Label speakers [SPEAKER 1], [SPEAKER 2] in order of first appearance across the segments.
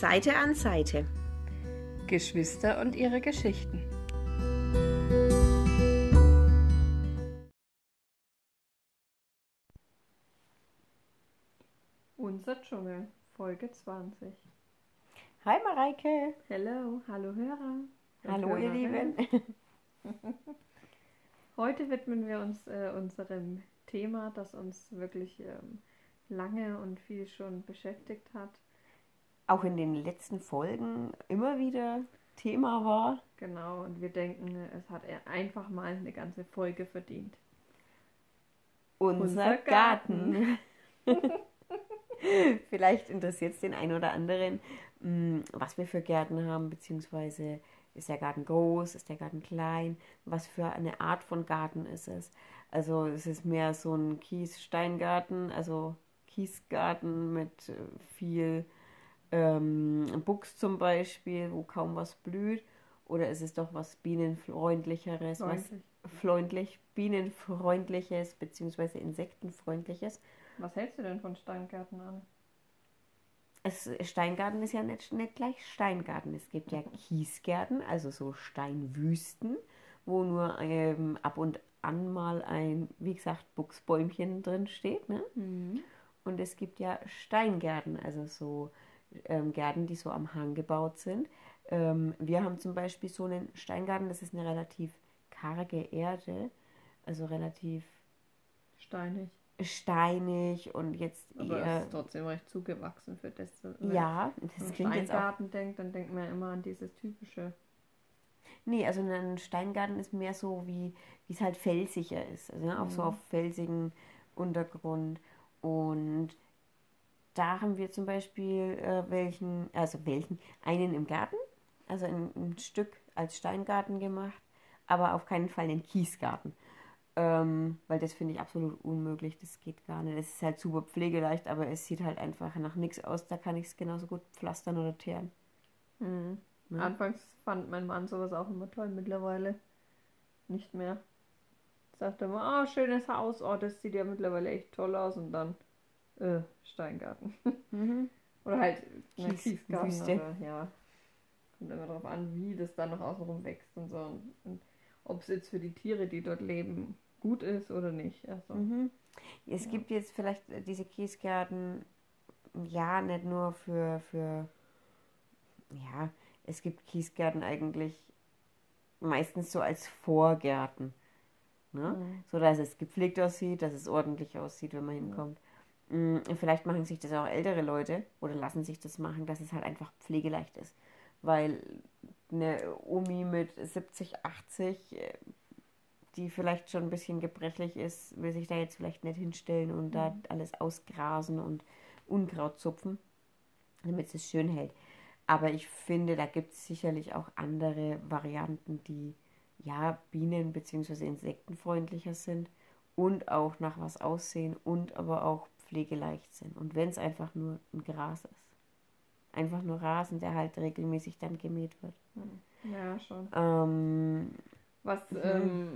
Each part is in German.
[SPEAKER 1] Seite an Seite.
[SPEAKER 2] Geschwister und ihre Geschichten. Unser Dschungel, Folge 20.
[SPEAKER 1] Hi Mareike.
[SPEAKER 2] Hallo, hallo Hörer.
[SPEAKER 1] Hallo ihr Lieben.
[SPEAKER 2] Heute widmen wir uns äh, unserem Thema, das uns wirklich ähm, lange und viel schon beschäftigt hat.
[SPEAKER 1] Auch in den letzten Folgen immer wieder Thema war.
[SPEAKER 2] Genau, und wir denken, es hat einfach mal eine ganze Folge verdient.
[SPEAKER 1] Unser, Unser Garten. Garten. Vielleicht interessiert es den einen oder anderen, mm, was wir für Gärten haben, beziehungsweise ist der Garten groß, ist der Garten klein, was für eine Art von Garten ist es. Also es ist mehr so ein Kies-Steingarten, also Kiesgarten mit äh, viel ähm, Buchs zum Beispiel, wo kaum was blüht. Oder ist es doch was Bienenfreundlicheres,
[SPEAKER 2] Freundlich.
[SPEAKER 1] was freundlich, Bienenfreundliches, beziehungsweise Insektenfreundliches?
[SPEAKER 2] Was hältst du denn von Steingärten an?
[SPEAKER 1] Es, Steingarten ist ja nicht, nicht gleich Steingarten. Es gibt ja Kiesgärten, also so Steinwüsten, wo nur ähm, ab und an mal ein, wie gesagt, Buchsbäumchen drin steht. Ne? Mhm. Und es gibt ja Steingärten, also so ähm, Gärten, die so am Hang gebaut sind. Ähm, wir haben zum Beispiel so einen Steingarten, das ist eine relativ karge Erde, also relativ
[SPEAKER 2] steinig
[SPEAKER 1] steinig und jetzt
[SPEAKER 2] Aber eher. ist trotzdem recht zugewachsen für das.
[SPEAKER 1] Ja, das
[SPEAKER 2] Wenn klingt Steingarten jetzt auch, denkt, dann denkt man immer an dieses typische.
[SPEAKER 1] Nee, also ein Steingarten ist mehr so, wie es halt felsiger ist. Also ne, auch so mhm. auf felsigen Untergrund. Und da haben wir zum Beispiel äh, welchen, also welchen, einen im Garten, also ein, ein Stück als Steingarten gemacht, aber auf keinen Fall einen Kiesgarten. Ähm, weil das finde ich absolut unmöglich, das geht gar nicht. Es ist halt super pflegeleicht, aber es sieht halt einfach nach nichts aus, da kann ich es genauso gut pflastern oder teeren.
[SPEAKER 2] Mhm. Ja. Anfangs fand mein Mann sowas auch immer toll, mittlerweile nicht mehr. Sagte immer, oh, schönes Haus, oh, das sieht ja mittlerweile echt toll aus und dann äh, Steingarten. Mhm. oder halt Kies, Kiesgarten. Oder, ja. Kommt immer darauf an, wie das dann noch außenrum wächst und so. Und, und ob es jetzt für die Tiere, die dort leben, gut ist oder nicht. Also,
[SPEAKER 1] mhm. Es ja. gibt jetzt vielleicht diese Kiesgärten, ja, nicht nur für, für, ja, es gibt Kiesgärten eigentlich meistens so als Vorgärten. Ne? Mhm. So dass es gepflegt aussieht, dass es ordentlich aussieht, wenn man hinkommt. Mhm. Vielleicht machen sich das auch ältere Leute oder lassen sich das machen, dass es halt einfach pflegeleicht ist. Weil eine Omi mit 70, 80, äh, die vielleicht schon ein bisschen gebrechlich ist, will sich da jetzt vielleicht nicht hinstellen und mhm. da alles ausgrasen und Unkraut zupfen, damit es schön hält. Aber ich finde, da gibt es sicherlich auch andere Varianten, die ja Bienen- bzw. Insektenfreundlicher sind und auch nach was aussehen und aber auch pflegeleicht sind. Und wenn es einfach nur ein Gras ist. Einfach nur Rasen, der halt regelmäßig dann gemäht wird.
[SPEAKER 2] Hm. Ja, schon.
[SPEAKER 1] Ähm,
[SPEAKER 2] was, mhm. ähm,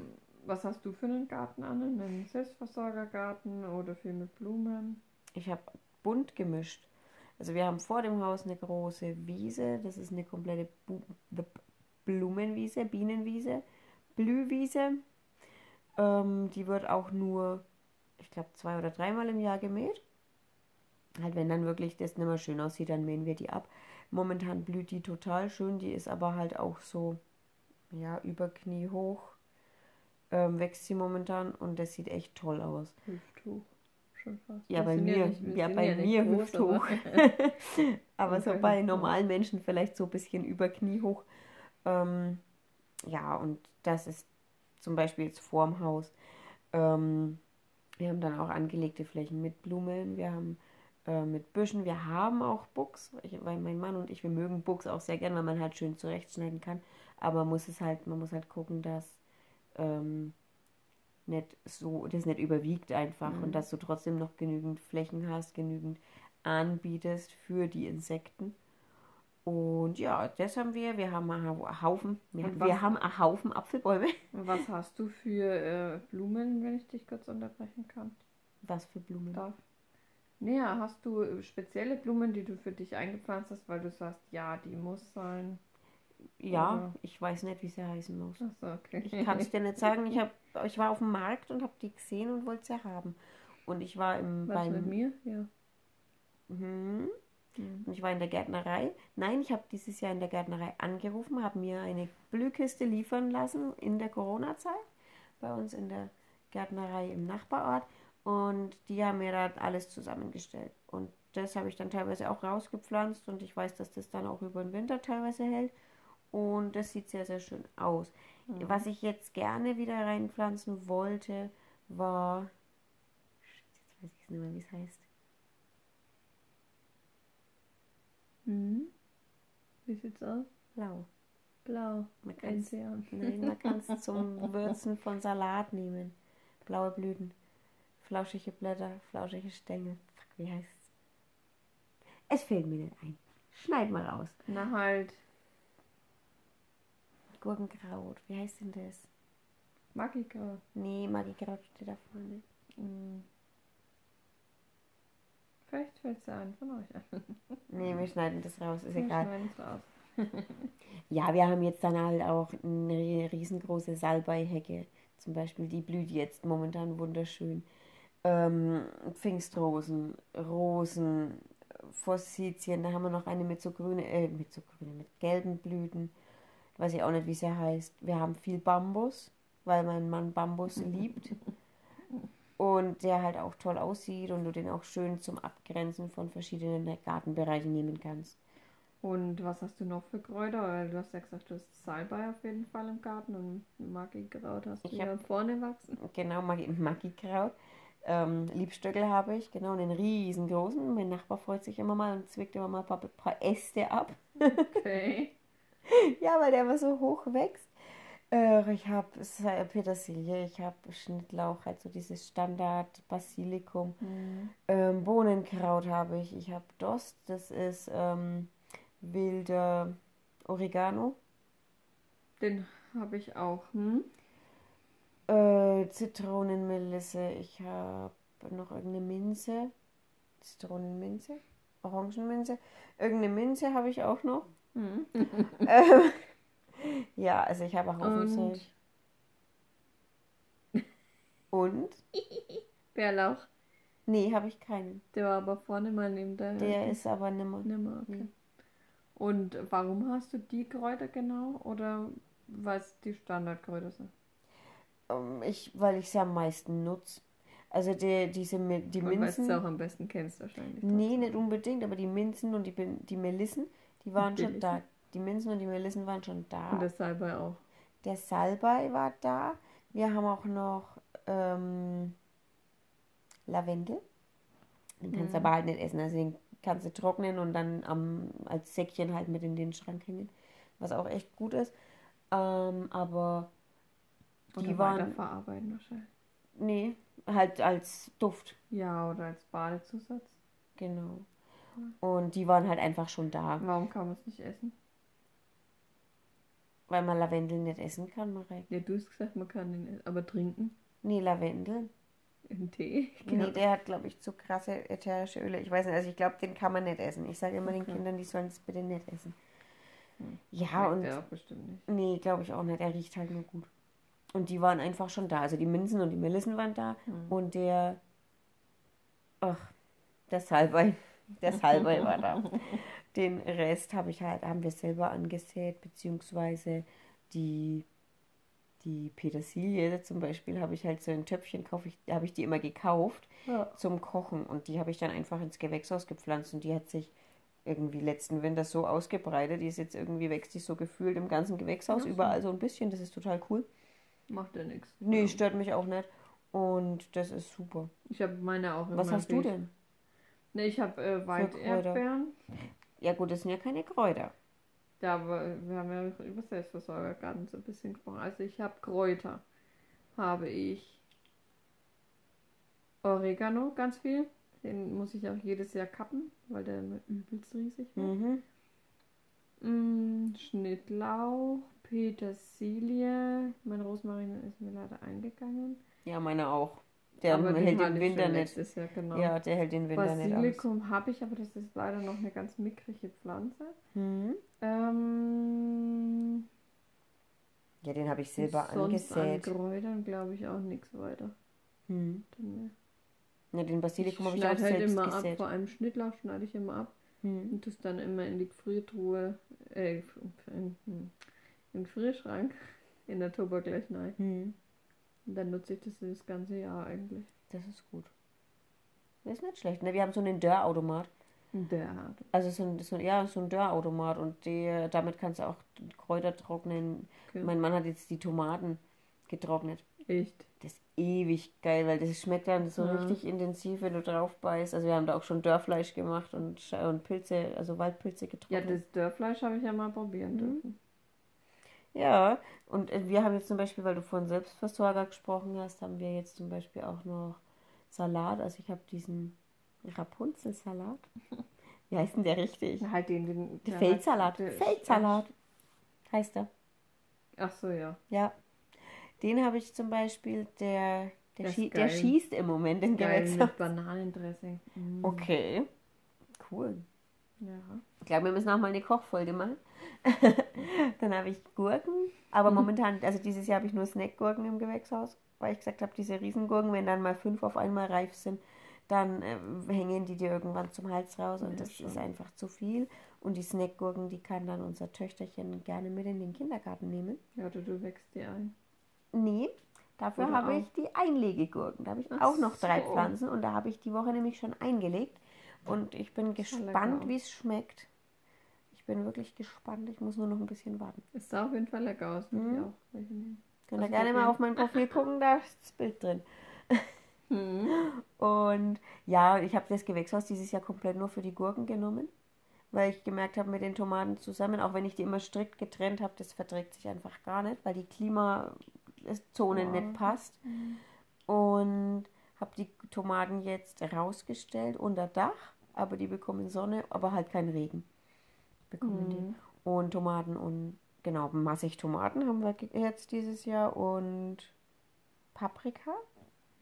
[SPEAKER 2] was hast du für einen Garten an? Einen Selbstversorgergarten oder viel mit Blumen?
[SPEAKER 1] Ich habe bunt gemischt. Also wir haben vor dem Haus eine große Wiese. Das ist eine komplette Bu Blumenwiese, Bienenwiese, Blühwiese. Ähm, die wird auch nur, ich glaube, zwei oder dreimal im Jahr gemäht. Halt, wenn dann wirklich das nicht mehr schön aussieht, dann mähen wir die ab. Momentan blüht die total schön, die ist aber halt auch so, ja, über Knie hoch ähm, wächst sie momentan und das sieht echt toll aus.
[SPEAKER 2] Hüfthoch. Schon fast.
[SPEAKER 1] Ja, bei mir, ja, ja bei ja mir groß, hüfthoch. Aber, aber so bei normalen Menschen vielleicht so ein bisschen über Knie hoch. Ähm, ja, und das ist zum Beispiel jetzt vorm Haus. Ähm, wir haben dann auch angelegte Flächen mit Blumen. Wir haben äh, mit Büschen. Wir haben auch Buchs, weil mein Mann und ich, wir mögen Buchs auch sehr gern, weil man halt schön zurechtschneiden kann. Aber man muss es halt, man muss halt gucken, dass ähm, nicht so, das nicht überwiegt einfach mhm. und dass du trotzdem noch genügend Flächen hast, genügend anbietest für die Insekten. Und ja, das haben wir. Wir haben einen Haufen, wir, wir haben einen Haufen Apfelbäume.
[SPEAKER 2] Was hast du für äh, Blumen, wenn ich dich kurz unterbrechen kann?
[SPEAKER 1] Was für Blumen?
[SPEAKER 2] Darf. Naja, hast du spezielle Blumen, die du für dich eingepflanzt hast, weil du sagst, ja, die muss sein?
[SPEAKER 1] Ja,
[SPEAKER 2] Oder-
[SPEAKER 1] ich weiß nicht, wie sie heißen muss.
[SPEAKER 2] Achso, okay.
[SPEAKER 1] Ich kann es dir nicht sagen. Ich, hab, ich war auf dem Markt und habe die gesehen und wollte sie haben. Und ich war im,
[SPEAKER 2] Was mit
[SPEAKER 1] beim,
[SPEAKER 2] mir? Ja.
[SPEAKER 1] Mhm.
[SPEAKER 2] Mhm.
[SPEAKER 1] Und ich war in der Gärtnerei. Nein, ich habe dieses Jahr in der Gärtnerei angerufen, habe mir eine Blühkiste liefern lassen in der Corona-Zeit bei uns in der Gärtnerei im Nachbarort. Und die haben mir da alles zusammengestellt. Und das habe ich dann teilweise auch rausgepflanzt und ich weiß, dass das dann auch über den Winter teilweise hält. Und das sieht sehr, sehr schön aus.
[SPEAKER 2] Mhm.
[SPEAKER 1] Was ich jetzt gerne wieder reinpflanzen wollte, war. Jetzt weiß ich nicht mehr, wie es heißt.
[SPEAKER 2] Mhm. Wie sieht's aus?
[SPEAKER 1] Blau.
[SPEAKER 2] Blau.
[SPEAKER 1] Man kann's, nein, man kann es zum Würzen von Salat nehmen. Blaue Blüten, flauschige Blätter, flauschige Stängel. Fuck, wie heißt es? Es fällt mir nicht ein. Schneid mal raus.
[SPEAKER 2] Na halt,
[SPEAKER 1] Gurkenkraut. Wie heißt denn das?
[SPEAKER 2] Magikraut.
[SPEAKER 1] Nee, Magikraut steht da vorne.
[SPEAKER 2] Mhm. Vielleicht fällt es ein von euch an.
[SPEAKER 1] Nee, wir schneiden das raus, ist
[SPEAKER 2] Wir
[SPEAKER 1] egal.
[SPEAKER 2] schneiden's raus.
[SPEAKER 1] Ja, wir haben jetzt dann halt auch eine riesengroße Salbeihecke. Zum Beispiel, die blüht jetzt momentan wunderschön. Ähm, Pfingstrosen, Rosen, Forsythien, da haben wir noch eine mit so grüne, äh, mit so grüne, mit gelben Blüten. Weiß ich auch nicht, wie sie heißt. Wir haben viel Bambus, weil mein Mann Bambus liebt. Und der halt auch toll aussieht und du den auch schön zum Abgrenzen von verschiedenen Gartenbereichen nehmen kannst.
[SPEAKER 2] Und was hast du noch für Kräuter? Du hast ja gesagt, du hast Salbei auf jeden Fall im Garten und Magikraut hast du
[SPEAKER 1] Ich hab-
[SPEAKER 2] vorne wachsen.
[SPEAKER 1] Genau, Magikraut. Ähm, Liebstöckel habe ich, genau, einen riesengroßen. Mein Nachbar freut sich immer mal und zwickt immer mal ein paar, paar Äste ab.
[SPEAKER 2] Okay.
[SPEAKER 1] Ja, weil der immer so hoch wächst. Äh, ich habe Petersilie, ich habe Schnittlauch, halt so dieses Standard Basilikum.
[SPEAKER 2] Mhm.
[SPEAKER 1] Ähm, Bohnenkraut habe ich. Ich habe Dost, das ist ähm, wilder Oregano.
[SPEAKER 2] Den habe ich auch. Hm?
[SPEAKER 1] Äh, Zitronenmelisse. Ich habe noch irgendeine Minze. Zitronenminze. Orangenminze. Irgendeine Minze habe ich auch noch.
[SPEAKER 2] Mhm.
[SPEAKER 1] Ähm, ja, also ich habe auch Haufen
[SPEAKER 2] Und?
[SPEAKER 1] Und?
[SPEAKER 2] Bärlauch.
[SPEAKER 1] Nee, habe ich keinen.
[SPEAKER 2] Der war aber vorne mal neben der.
[SPEAKER 1] Der ist aber nimmer.
[SPEAKER 2] Nimmer, okay.
[SPEAKER 1] Nee.
[SPEAKER 2] Und warum hast du die Kräuter genau? Oder weil es die Standardkräuter sind?
[SPEAKER 1] Ähm, Ich, weil ich sie am meisten nutze. Also die, diese die
[SPEAKER 2] Und weil du
[SPEAKER 1] Minzen.
[SPEAKER 2] es auch am besten kennst wahrscheinlich.
[SPEAKER 1] Nee,
[SPEAKER 2] trotzdem.
[SPEAKER 1] nicht unbedingt, aber die Minzen und die, die Melissen, die waren schon
[SPEAKER 2] Melissen.
[SPEAKER 1] da. Die Minzen und die Melissen waren schon da.
[SPEAKER 2] Und das Salbei auch.
[SPEAKER 1] Der Salbei war da. Wir haben auch noch ähm, Lavendel. Den kannst du
[SPEAKER 2] Mhm.
[SPEAKER 1] aber halt nicht essen. Also den kannst du trocknen und dann am, als Säckchen halt mit in den Schrank hängen. Was auch echt gut ist. Ähm, aber
[SPEAKER 2] Oder
[SPEAKER 1] die waren.
[SPEAKER 2] weiterverarbeiten wahrscheinlich.
[SPEAKER 1] Nee, halt als Duft.
[SPEAKER 2] Ja, oder als Badezusatz.
[SPEAKER 1] Genau. Und die waren halt einfach schon da.
[SPEAKER 2] Warum kann man es nicht essen?
[SPEAKER 1] Weil man Lavendel nicht essen kann, Marek.
[SPEAKER 2] Ja, du hast gesagt, man kann den essen. Aber trinken?
[SPEAKER 1] Nee, Lavendel.
[SPEAKER 2] Im Tee?
[SPEAKER 1] Nee, der hat, glaube ich, zu krasse ätherische Öle. Ich weiß nicht, also ich glaube, den kann man nicht essen. Ich sage immer den
[SPEAKER 2] Okay.
[SPEAKER 1] Kindern, die sollen es bitte nicht essen.
[SPEAKER 2] Hm.
[SPEAKER 1] Ja, und
[SPEAKER 2] der auch bestimmt nicht.
[SPEAKER 1] nee, glaube ich auch nicht. Er riecht halt nur gut. Und die waren einfach schon da. Also die Minzen und die Melissen waren da.
[SPEAKER 2] Hm.
[SPEAKER 1] Und der, ach, der Salbei, der Salbei war da. Den Rest habe ich halt, haben wir selber angesät, beziehungsweise die, die Petersilie zum Beispiel habe ich halt so in Töpfchen, kaufe ich, habe ich die immer gekauft
[SPEAKER 2] Ja.
[SPEAKER 1] zum Kochen und die habe ich dann einfach ins Gewächshaus gepflanzt und die hat sich irgendwie letzten Winter so ausgebreitet, die ist jetzt irgendwie wächst die so gefühlt im ganzen Gewächshaus,
[SPEAKER 2] so.
[SPEAKER 1] überall so ein bisschen, das ist total cool.
[SPEAKER 2] Macht ja nichts.
[SPEAKER 1] Nee,
[SPEAKER 2] Ja.
[SPEAKER 1] stört mich auch nicht und das ist super.
[SPEAKER 2] Ich habe meine auch
[SPEAKER 1] Was hast du
[SPEAKER 2] Beet.
[SPEAKER 1] denn?
[SPEAKER 2] Ne, ich habe äh? Walderdbeeren.
[SPEAKER 1] Ja gut, das sind ja keine Kräuter.
[SPEAKER 2] Da, aber wir haben ja über Selbstversorgergarten so ein bisschen gesprochen. Also ich habe Kräuter. Habe ich Oregano, ganz viel. Den muss ich auch jedes Jahr kappen, weil der immer übelst riesig wird.
[SPEAKER 1] Mhm.
[SPEAKER 2] Mm, Schnittlauch, Petersilie. Mein Rosmarin ist mir leider eingegangen.
[SPEAKER 1] Ja, meine auch. Der
[SPEAKER 2] aber
[SPEAKER 1] hält
[SPEAKER 2] den
[SPEAKER 1] Winter nicht.
[SPEAKER 2] letztes Jahr, genau.
[SPEAKER 1] Ja, der hält den Winter nicht aus.
[SPEAKER 2] Basilikum habe ich, aber das ist leider noch eine ganz mickrige Pflanze.
[SPEAKER 1] Hm.
[SPEAKER 2] Ähm,
[SPEAKER 1] Ja, den habe ich selber
[SPEAKER 2] sonst an
[SPEAKER 1] angesät.
[SPEAKER 2] Kräutern glaube ich auch nichts weiter.
[SPEAKER 1] Hm.
[SPEAKER 2] Dann,
[SPEAKER 1] Ja, den Basilikum habe ich auch
[SPEAKER 2] schneide halt
[SPEAKER 1] selbst
[SPEAKER 2] immer ab,
[SPEAKER 1] gesät.
[SPEAKER 2] vor allem Schnittlauch schneide ich immer ab
[SPEAKER 1] Hm.
[SPEAKER 2] und das dann immer in die Gefriertruhe, äh, in, in, im Gefrierschrank in der Tupper gleich rein.
[SPEAKER 1] Hm.
[SPEAKER 2] Und dann nutze ich das das ganze Jahr eigentlich.
[SPEAKER 1] Das ist gut. Das ist nicht schlecht. Ne? Wir haben so einen Dörrautomat.
[SPEAKER 2] Hat.
[SPEAKER 1] Also so ein, so, ja, so ein Dörrautomat und die, damit kannst du auch Kräuter trocknen.
[SPEAKER 2] Okay.
[SPEAKER 1] Mein Mann hat jetzt die Tomaten getrocknet.
[SPEAKER 2] Echt.
[SPEAKER 1] Das ist ewig geil, weil das schmeckt dann so
[SPEAKER 2] Ja.
[SPEAKER 1] richtig intensiv, wenn du drauf beißt. Also wir haben da auch schon Dörrfleisch gemacht und, und Pilze, also Waldpilze
[SPEAKER 2] Ja,
[SPEAKER 1] getrocknet.
[SPEAKER 2] das Dörrfleisch habe ich ja mal probieren
[SPEAKER 1] Mhm.
[SPEAKER 2] dürfen.
[SPEAKER 1] Ja, und äh, wir haben jetzt zum Beispiel, weil du von Selbstversorger gesprochen hast, haben wir jetzt zum Beispiel auch noch Salat. Also ich habe diesen Rapunzelsalat. Wie heißt denn der richtig?
[SPEAKER 2] Ja, Halt den, den
[SPEAKER 1] Der
[SPEAKER 2] der
[SPEAKER 1] Feldsalat.
[SPEAKER 2] der-
[SPEAKER 1] Feldsalat heißt er.
[SPEAKER 2] Ach so, ja.
[SPEAKER 1] Ja. Den habe ich zum Beispiel, der, der,
[SPEAKER 2] Der
[SPEAKER 1] schie der
[SPEAKER 2] geil.
[SPEAKER 1] schießt im Moment in
[SPEAKER 2] Geil
[SPEAKER 1] Gewächshaus.
[SPEAKER 2] Bananendressing. Mm.
[SPEAKER 1] Okay. Cool.
[SPEAKER 2] Ja.
[SPEAKER 1] Ich glaube, wir müssen auch mal eine Kochfolge machen. Dann habe ich Gurken, aber momentan, also dieses Jahr habe ich nur Snackgurken im Gewächshaus, weil ich gesagt habe, diese Riesengurken, wenn dann mal fünf auf einmal reif sind, dann äh, hängen die dir irgendwann zum Hals raus und
[SPEAKER 2] Ja,
[SPEAKER 1] das
[SPEAKER 2] schon.
[SPEAKER 1] ist einfach zu viel. Und die Snackgurken, die kann dann unser Töchterchen gerne mit in den Kindergarten nehmen.
[SPEAKER 2] Ja, oder du wächst die ein.
[SPEAKER 1] Nee, dafür
[SPEAKER 2] Oder
[SPEAKER 1] habe
[SPEAKER 2] auch-
[SPEAKER 1] ich die Einlegegurken. Da habe ich
[SPEAKER 2] Ach
[SPEAKER 1] auch noch drei
[SPEAKER 2] so.
[SPEAKER 1] Pflanzen und da habe ich die Woche nämlich schon eingelegt. Und ich bin gespannt, wie es schmeckt. Ich bin wirklich gespannt. Ich muss nur noch ein bisschen warten.
[SPEAKER 2] Es sah auf jeden Fall lecker aus.
[SPEAKER 1] Mhm.
[SPEAKER 2] ich auch.
[SPEAKER 1] Könnt ihr
[SPEAKER 2] Also
[SPEAKER 1] gerne mal auf mein Profil gucken, da ist das Bild drin.
[SPEAKER 2] Mhm.
[SPEAKER 1] Und ja, ich habe das Gewächshaus dieses Jahr komplett nur für die Gurken genommen, weil ich gemerkt habe, mit den Tomaten zusammen, auch wenn ich die immer strikt getrennt habe, das verträgt sich einfach gar nicht, weil die Klimazone
[SPEAKER 2] Ja.
[SPEAKER 1] nicht passt.
[SPEAKER 2] Mhm.
[SPEAKER 1] Und habe die Tomaten jetzt rausgestellt unter Dach, aber die bekommen Sonne, aber halt keinen Regen. Bekommen die.
[SPEAKER 2] Mhm.
[SPEAKER 1] Und Tomaten und genau, massig Tomaten haben wir jetzt dieses Jahr und Paprika.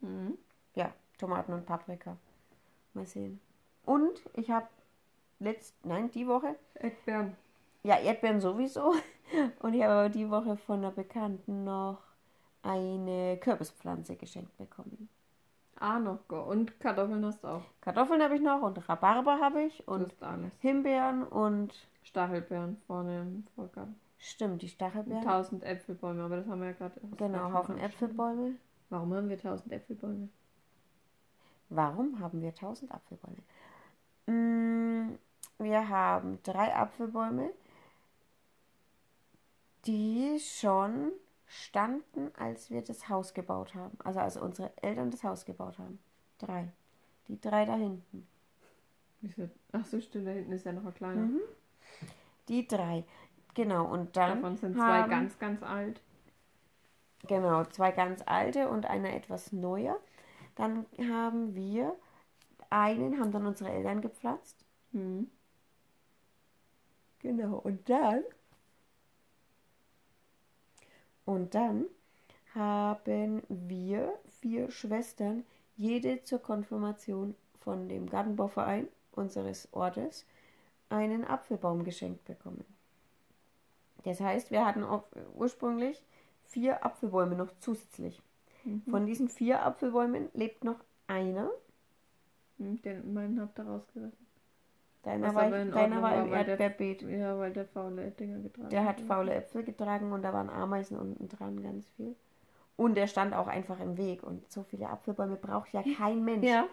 [SPEAKER 2] Mhm.
[SPEAKER 1] Ja, Tomaten und Paprika. Mal sehen. Und ich habe letzt, nein, die Woche,
[SPEAKER 2] Erdbeeren.
[SPEAKER 1] ja, Erdbeeren sowieso. Und ich habe aber die Woche von einer Bekannten noch eine Kürbispflanze geschenkt bekommen.
[SPEAKER 2] Ah, noch. Und Kartoffeln hast du auch.
[SPEAKER 1] Kartoffeln habe ich noch und Rhabarber habe ich und. Himbeeren und
[SPEAKER 2] Stachelbeeren vorne im Vorgarten.
[SPEAKER 1] stimmt, die Stachelbeeren.
[SPEAKER 2] Tausend Äpfelbäume, aber das haben wir ja gerade.
[SPEAKER 1] Genau, Haufen. Äpfelbäume.
[SPEAKER 2] Warum haben wir tausend Äpfelbäume?
[SPEAKER 1] Warum haben wir 1000 Apfelbäume? Mm, Wir haben drei Apfelbäume, die schon standen, als wir das Haus gebaut haben. Also als unsere Eltern das Haus gebaut haben. Drei. Die drei da hinten.
[SPEAKER 2] Ach so, stimmt, da hinten ist ja noch ein kleiner.
[SPEAKER 1] Mhm. Die drei. Genau, und dann
[SPEAKER 2] Davon sind zwei
[SPEAKER 1] haben,
[SPEAKER 2] ganz, ganz alt.
[SPEAKER 1] Genau, zwei ganz alte und einer etwas neuer. Dann haben wir einen, haben dann unsere Eltern gepflanzt.
[SPEAKER 2] Mhm.
[SPEAKER 1] Genau, und dann. Und dann haben wir vier Schwestern, jede zur Konfirmation von dem Gartenbauverein unseres Ortes, einen Apfelbaum geschenkt bekommen. Das heißt, wir hatten ursprünglich vier Apfelbäume noch zusätzlich.
[SPEAKER 2] Mhm.
[SPEAKER 1] Von diesen vier Apfelbäumen lebt noch einer.
[SPEAKER 2] Mhm, Den meinen habt ihr rausgerissen.
[SPEAKER 1] Deiner war,
[SPEAKER 2] in
[SPEAKER 1] deiner
[SPEAKER 2] Ordnung
[SPEAKER 1] war im
[SPEAKER 2] weil der-
[SPEAKER 1] Erdbeerbeet.
[SPEAKER 2] Ja, weil der faule Dinger getragen
[SPEAKER 1] Der hat faule Äpfel getragen und da waren Ameisen unten dran, ganz viel. Und der stand auch einfach im Weg. Und so viele Apfelbäume braucht ja kein Mensch.
[SPEAKER 2] Ja,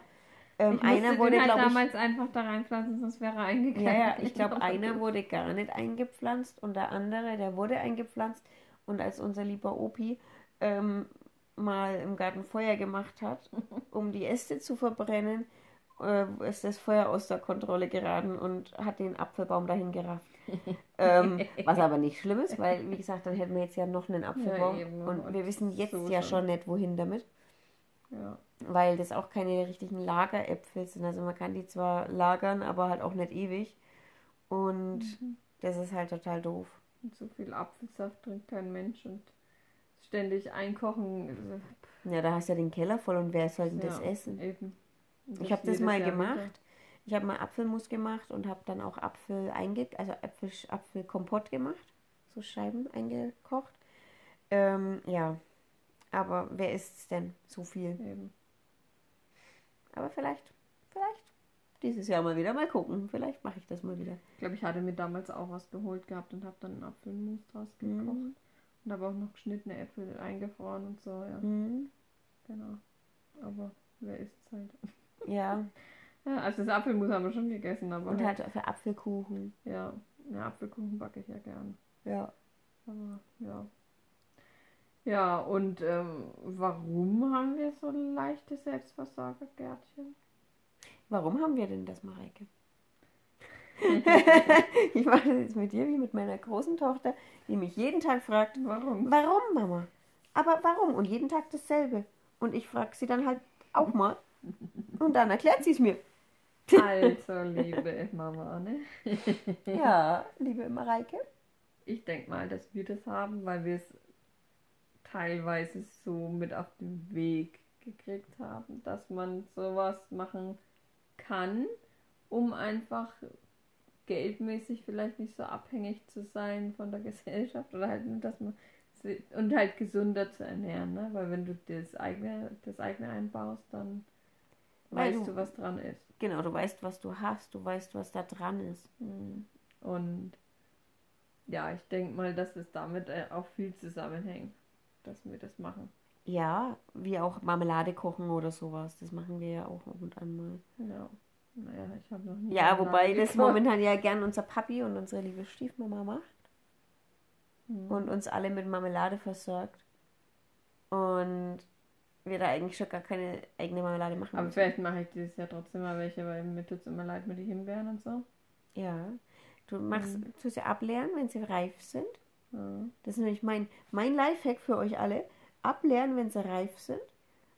[SPEAKER 1] ähm, einer wurde,
[SPEAKER 2] halt
[SPEAKER 1] glaube ich,
[SPEAKER 2] damals einfach da reinpflanzen, sonst wäre er eingegangen.
[SPEAKER 1] ja, ja, ich glaube, einer wurde gar nicht eingepflanzt und der andere, der wurde eingepflanzt. Und als unser lieber Opi ähm, mal im Garten Feuer gemacht hat, um die Äste zu verbrennen, äh, ist das Feuer aus der Kontrolle geraten und hat den Apfelbaum dahin gerafft. ähm, was aber nicht schlimm ist, weil, wie gesagt, dann hätten wir jetzt ja noch einen Apfelbaum.
[SPEAKER 2] eben,
[SPEAKER 1] und
[SPEAKER 2] und
[SPEAKER 1] wir wissen jetzt
[SPEAKER 2] so
[SPEAKER 1] ja
[SPEAKER 2] schon
[SPEAKER 1] nicht, wohin damit.
[SPEAKER 2] Ja.
[SPEAKER 1] weil das auch keine richtigen Lageräpfel sind. Also man kann die zwar lagern, aber halt auch nicht ewig. Und
[SPEAKER 2] Mhm.
[SPEAKER 1] das ist halt total doof.
[SPEAKER 2] Und so viel Apfelsaft trinkt kein Mensch und ständig einkochen.
[SPEAKER 1] Ja, da hast du ja den Keller voll und wer soll denn
[SPEAKER 2] Ja,
[SPEAKER 1] das essen?
[SPEAKER 2] Eben. Und
[SPEAKER 1] Ich habe das mal
[SPEAKER 2] Jahr
[SPEAKER 1] gemacht.
[SPEAKER 2] wieder.
[SPEAKER 1] Ich habe mal Apfelmus gemacht und habe dann auch Apfel einge also Apfel Apfelkompott gemacht, so Scheiben eingekocht. Ähm, ja, aber wer isst es denn so viel?
[SPEAKER 2] Eben.
[SPEAKER 1] Aber vielleicht, vielleicht dieses Jahr mal wieder mal gucken. Vielleicht mache ich das mal wieder.
[SPEAKER 2] Ich glaube, ich hatte mir damals auch was geholt gehabt und habe dann einen Apfelmus draus gekocht.
[SPEAKER 1] Mhm.
[SPEAKER 2] Und habe auch noch geschnittene Äpfel eingefroren und so, ja.
[SPEAKER 1] Mhm.
[SPEAKER 2] Genau. Aber wer isst es halt?
[SPEAKER 1] Ja,
[SPEAKER 2] Ja, also das Apfelmus haben wir schon gegessen, aber
[SPEAKER 1] und
[SPEAKER 2] halt,
[SPEAKER 1] halt für Apfelkuchen.
[SPEAKER 2] ja, ja, Apfelkuchen backe ich ja gern.
[SPEAKER 1] Ja.
[SPEAKER 2] Aber ja. Ja, und ähm, warum haben wir so leichte Selbstversorgergärtchen?
[SPEAKER 1] Warum haben wir denn das, Mareike? ich mache das jetzt mit dir wie mit meiner großen Tochter, die mich jeden Tag fragt,
[SPEAKER 2] Warum?
[SPEAKER 1] warum, Mama? Aber warum? Und jeden Tag dasselbe. Und ich frage sie dann halt auch mal. Und dann erklärt sie es mir.
[SPEAKER 2] Also, liebe Mama, ne?
[SPEAKER 1] Ja, liebe Mareike.
[SPEAKER 2] Ich denke mal, dass wir das haben, weil wir es teilweise so mit auf den Weg gekriegt haben, dass man sowas machen kann, um einfach geldmäßig vielleicht nicht so abhängig zu sein von der Gesellschaft oder halt nur, dass man und halt gesunder zu ernähren, ne? Weil wenn du das eigene, das eigene einbaust, dann
[SPEAKER 1] Weil
[SPEAKER 2] weißt
[SPEAKER 1] du-
[SPEAKER 2] du, was dran ist.
[SPEAKER 1] Genau, du weißt, was du hast, du weißt, was da dran ist.
[SPEAKER 2] Mhm. Und ja, ich denke mal, dass es damit äh, auch viel zusammenhängt, dass wir das machen.
[SPEAKER 1] Ja, wie auch Marmelade kochen oder sowas. Das machen wir ja auch ab und an mal.
[SPEAKER 2] Ja. Naja, ich habe noch nie.
[SPEAKER 1] Ja, wobei das
[SPEAKER 2] gekocht.
[SPEAKER 1] momentan ja gern unser Papi und unsere liebe Stiefmama macht
[SPEAKER 2] Mhm.
[SPEAKER 1] und uns alle mit Marmelade versorgt. Und wir da eigentlich schon gar keine eigene Marmelade machen.
[SPEAKER 2] Aber
[SPEAKER 1] müssen.
[SPEAKER 2] vielleicht mache ich dieses Jahr trotzdem mal welche, weil mir tut es immer leid mit den Himbeeren und so.
[SPEAKER 1] Ja. Du machst,
[SPEAKER 2] Mhm.
[SPEAKER 1] tust sie ableeren, wenn sie reif sind.
[SPEAKER 2] Ja.
[SPEAKER 1] Das ist nämlich mein, mein Lifehack für euch alle. Ableeren, wenn sie reif sind.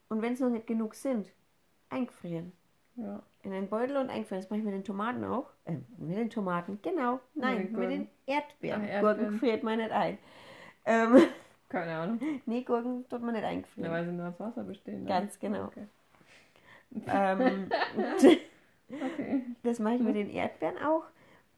[SPEAKER 1] Und wenn es noch nicht genug sind, eingefrieren.
[SPEAKER 2] ja.
[SPEAKER 1] In einen Beutel und eingefrieren. Das mache ich mit den Tomaten auch. Äh, mit den Tomaten, genau. Nein,
[SPEAKER 2] den
[SPEAKER 1] mit
[SPEAKER 2] Gurken.
[SPEAKER 1] den Erdbeeren.
[SPEAKER 2] Ach, Erdbeeren.
[SPEAKER 1] Gurken friert man nicht ein. Ähm,
[SPEAKER 2] Keine Ahnung.
[SPEAKER 1] nee, Gurken tut man nicht
[SPEAKER 2] Ja,
[SPEAKER 1] eingefrieren.
[SPEAKER 2] weil sie nur aus Wasser bestehen. ne?
[SPEAKER 1] Ganz genau.
[SPEAKER 2] Okay.
[SPEAKER 1] ähm,
[SPEAKER 2] okay.
[SPEAKER 1] das mache ich mit den Erdbeeren auch.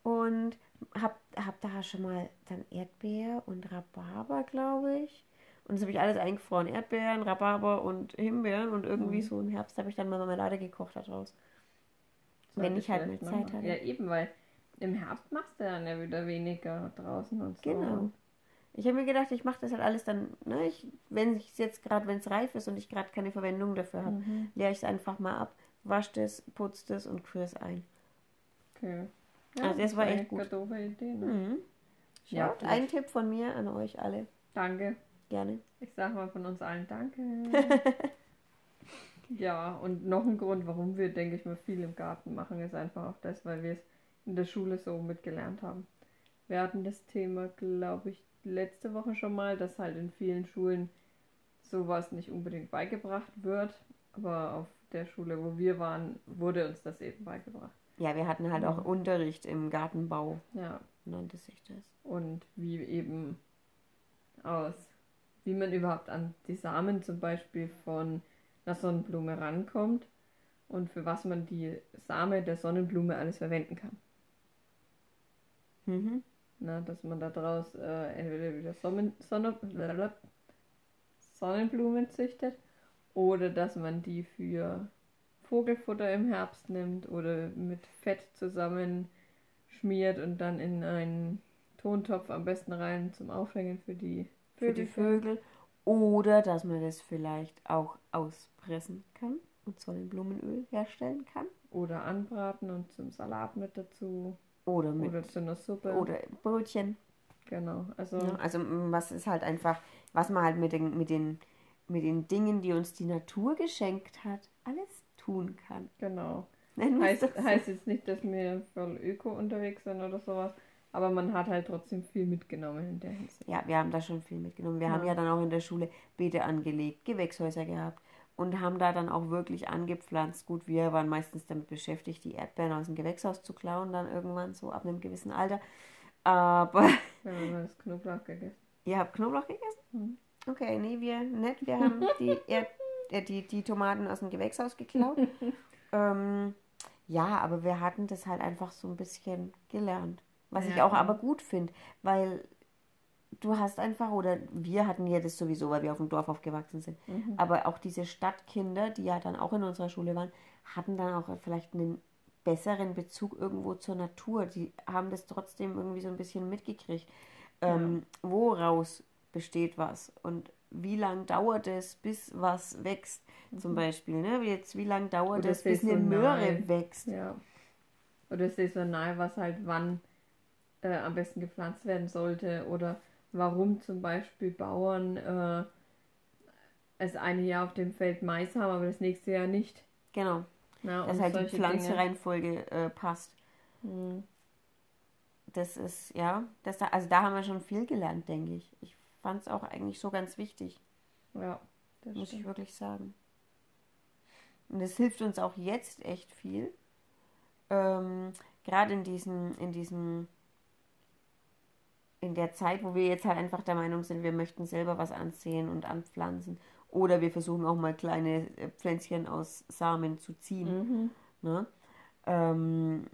[SPEAKER 1] Und hab, hab da schon mal dann Erdbeer und Rhabarber, glaube ich. Und das habe ich alles eingefroren. Erdbeeren, Rhabarber und Himbeeren. Und irgendwie
[SPEAKER 2] Mhm.
[SPEAKER 1] so im Herbst habe ich dann mal Marmelade gekocht daraus.
[SPEAKER 2] Sollte
[SPEAKER 1] Wenn ich halt mal Zeit hatte.
[SPEAKER 2] Ja, eben, weil im Herbst machst du dann ja wieder weniger draußen und so.
[SPEAKER 1] Genau. Ich habe mir gedacht, ich mache das halt alles dann, ne, ich, wenn ich es jetzt gerade, wenn es reif ist und ich gerade keine Verwendung dafür habe,
[SPEAKER 2] Mhm.
[SPEAKER 1] leere ich es einfach mal ab, wasche das, putze das und küre es ein.
[SPEAKER 2] Okay.
[SPEAKER 1] Also das war echt gut.
[SPEAKER 2] doofe Idee. Ne?
[SPEAKER 1] Mhm.
[SPEAKER 2] Ja,
[SPEAKER 1] Schaut,
[SPEAKER 2] vielleicht.
[SPEAKER 1] ein Tipp von mir an euch alle.
[SPEAKER 2] Danke.
[SPEAKER 1] Gerne.
[SPEAKER 2] Ich sag mal von uns allen Danke. ja, und noch ein Grund, warum wir, denke ich mal, viel im Garten machen, ist einfach auch das, weil wir es in der Schule so mitgelernt haben. Wir hatten das Thema, glaube ich, letzte Woche schon mal, dass halt in vielen Schulen sowas nicht unbedingt beigebracht wird. Aber auf der Schule, wo wir waren, wurde uns das eben beigebracht.
[SPEAKER 1] Ja, wir hatten halt
[SPEAKER 2] Mhm.
[SPEAKER 1] auch Unterricht im Gartenbau,
[SPEAKER 2] Ja,
[SPEAKER 1] nannte sich das.
[SPEAKER 2] und wie eben aus, wie man überhaupt an die Samen zum Beispiel von einer Sonnenblume rankommt und für was man die Samen der Sonnenblume alles verwenden kann.
[SPEAKER 1] Mhm.
[SPEAKER 2] Na, dass man daraus äh, entweder wieder Sonnen, Sonne, Sonnenblumen züchtet oder dass man die für Vogelfutter im Herbst nimmt oder mit Fett zusammen schmiert und dann in einen Tontopf am besten rein zum Aufhängen für die
[SPEAKER 1] Für die Vögel. Oder dass man das vielleicht auch auspressen kann und Sonnenblumenöl herstellen kann.
[SPEAKER 2] oder anbraten und zum Salat mit dazu
[SPEAKER 1] Oder mit
[SPEAKER 2] oder zu einer Suppe.
[SPEAKER 1] oder Brötchen.
[SPEAKER 2] genau. Also
[SPEAKER 1] Ja, also mm, was ist halt einfach, was man halt mit den, mit den, mit den Dingen, die uns die Natur geschenkt hat, alles tun kann.
[SPEAKER 2] genau. Heißt, heißt jetzt nicht, dass wir voll öko unterwegs sind oder sowas, aber man hat halt trotzdem viel mitgenommen in der Hinsicht.
[SPEAKER 1] Ja, wir haben da schon viel mitgenommen. Wir
[SPEAKER 2] Ja.
[SPEAKER 1] haben ja dann auch in der Schule Beete angelegt, Gewächshäuser gehabt und haben da dann auch wirklich angepflanzt. Gut, wir waren meistens damit beschäftigt, die Erdbeeren aus dem Gewächshaus zu klauen, dann irgendwann so ab einem gewissen Alter. Aber
[SPEAKER 2] Wir haben das Knoblauch gegessen.
[SPEAKER 1] ihr habt Knoblauch gegessen?
[SPEAKER 2] Mhm.
[SPEAKER 1] Okay, nee, wir nicht. Wir haben die, Erd äh, die, die Tomaten aus dem Gewächshaus geklaut. ähm, ja, aber wir hatten das halt einfach so ein bisschen gelernt. Was
[SPEAKER 2] Ja,
[SPEAKER 1] ich auch aber gut finde, weil du hast einfach, oder wir hatten ja das sowieso, weil wir auf dem Dorf aufgewachsen sind.
[SPEAKER 2] Mhm.
[SPEAKER 1] Aber auch diese Stadtkinder, die ja dann auch in unserer Schule waren, hatten dann auch vielleicht einen besseren Bezug irgendwo zur Natur. Die haben das trotzdem irgendwie so ein bisschen mitgekriegt. Ähm, Woraus besteht was und wie lang dauert es, bis was wächst, zum Beispiel. Ne? Wie Jetzt, wie lang dauert es, bis eine. Möhre wächst?
[SPEAKER 2] Ja. Oder saisonal, was halt wann äh, am besten gepflanzt werden sollte. Oder warum zum Beispiel Bauern äh, das eine Jahr auf dem Feld Mais haben, aber das nächste Jahr nicht.
[SPEAKER 1] Genau,
[SPEAKER 2] Ja,
[SPEAKER 1] dass halt die Pflanzenreihenfolge äh, passt.
[SPEAKER 2] Mhm.
[SPEAKER 1] Das ist, ja, das, also da haben wir schon viel gelernt, denke ich. Ich fand es auch eigentlich so ganz wichtig.
[SPEAKER 2] Ja, das
[SPEAKER 1] muss ich
[SPEAKER 2] stimmt.
[SPEAKER 1] wirklich sagen. Und es hilft uns auch jetzt echt viel. Ähm, Gerade in diesen, in diesen, in der Zeit, wo wir jetzt halt einfach der Meinung sind, wir möchten selber was ansehen und anpflanzen. Oder wir versuchen auch mal kleine äh, Pflänzchen aus Samen zu ziehen.
[SPEAKER 2] Mhm.
[SPEAKER 1] Ne? Ähm,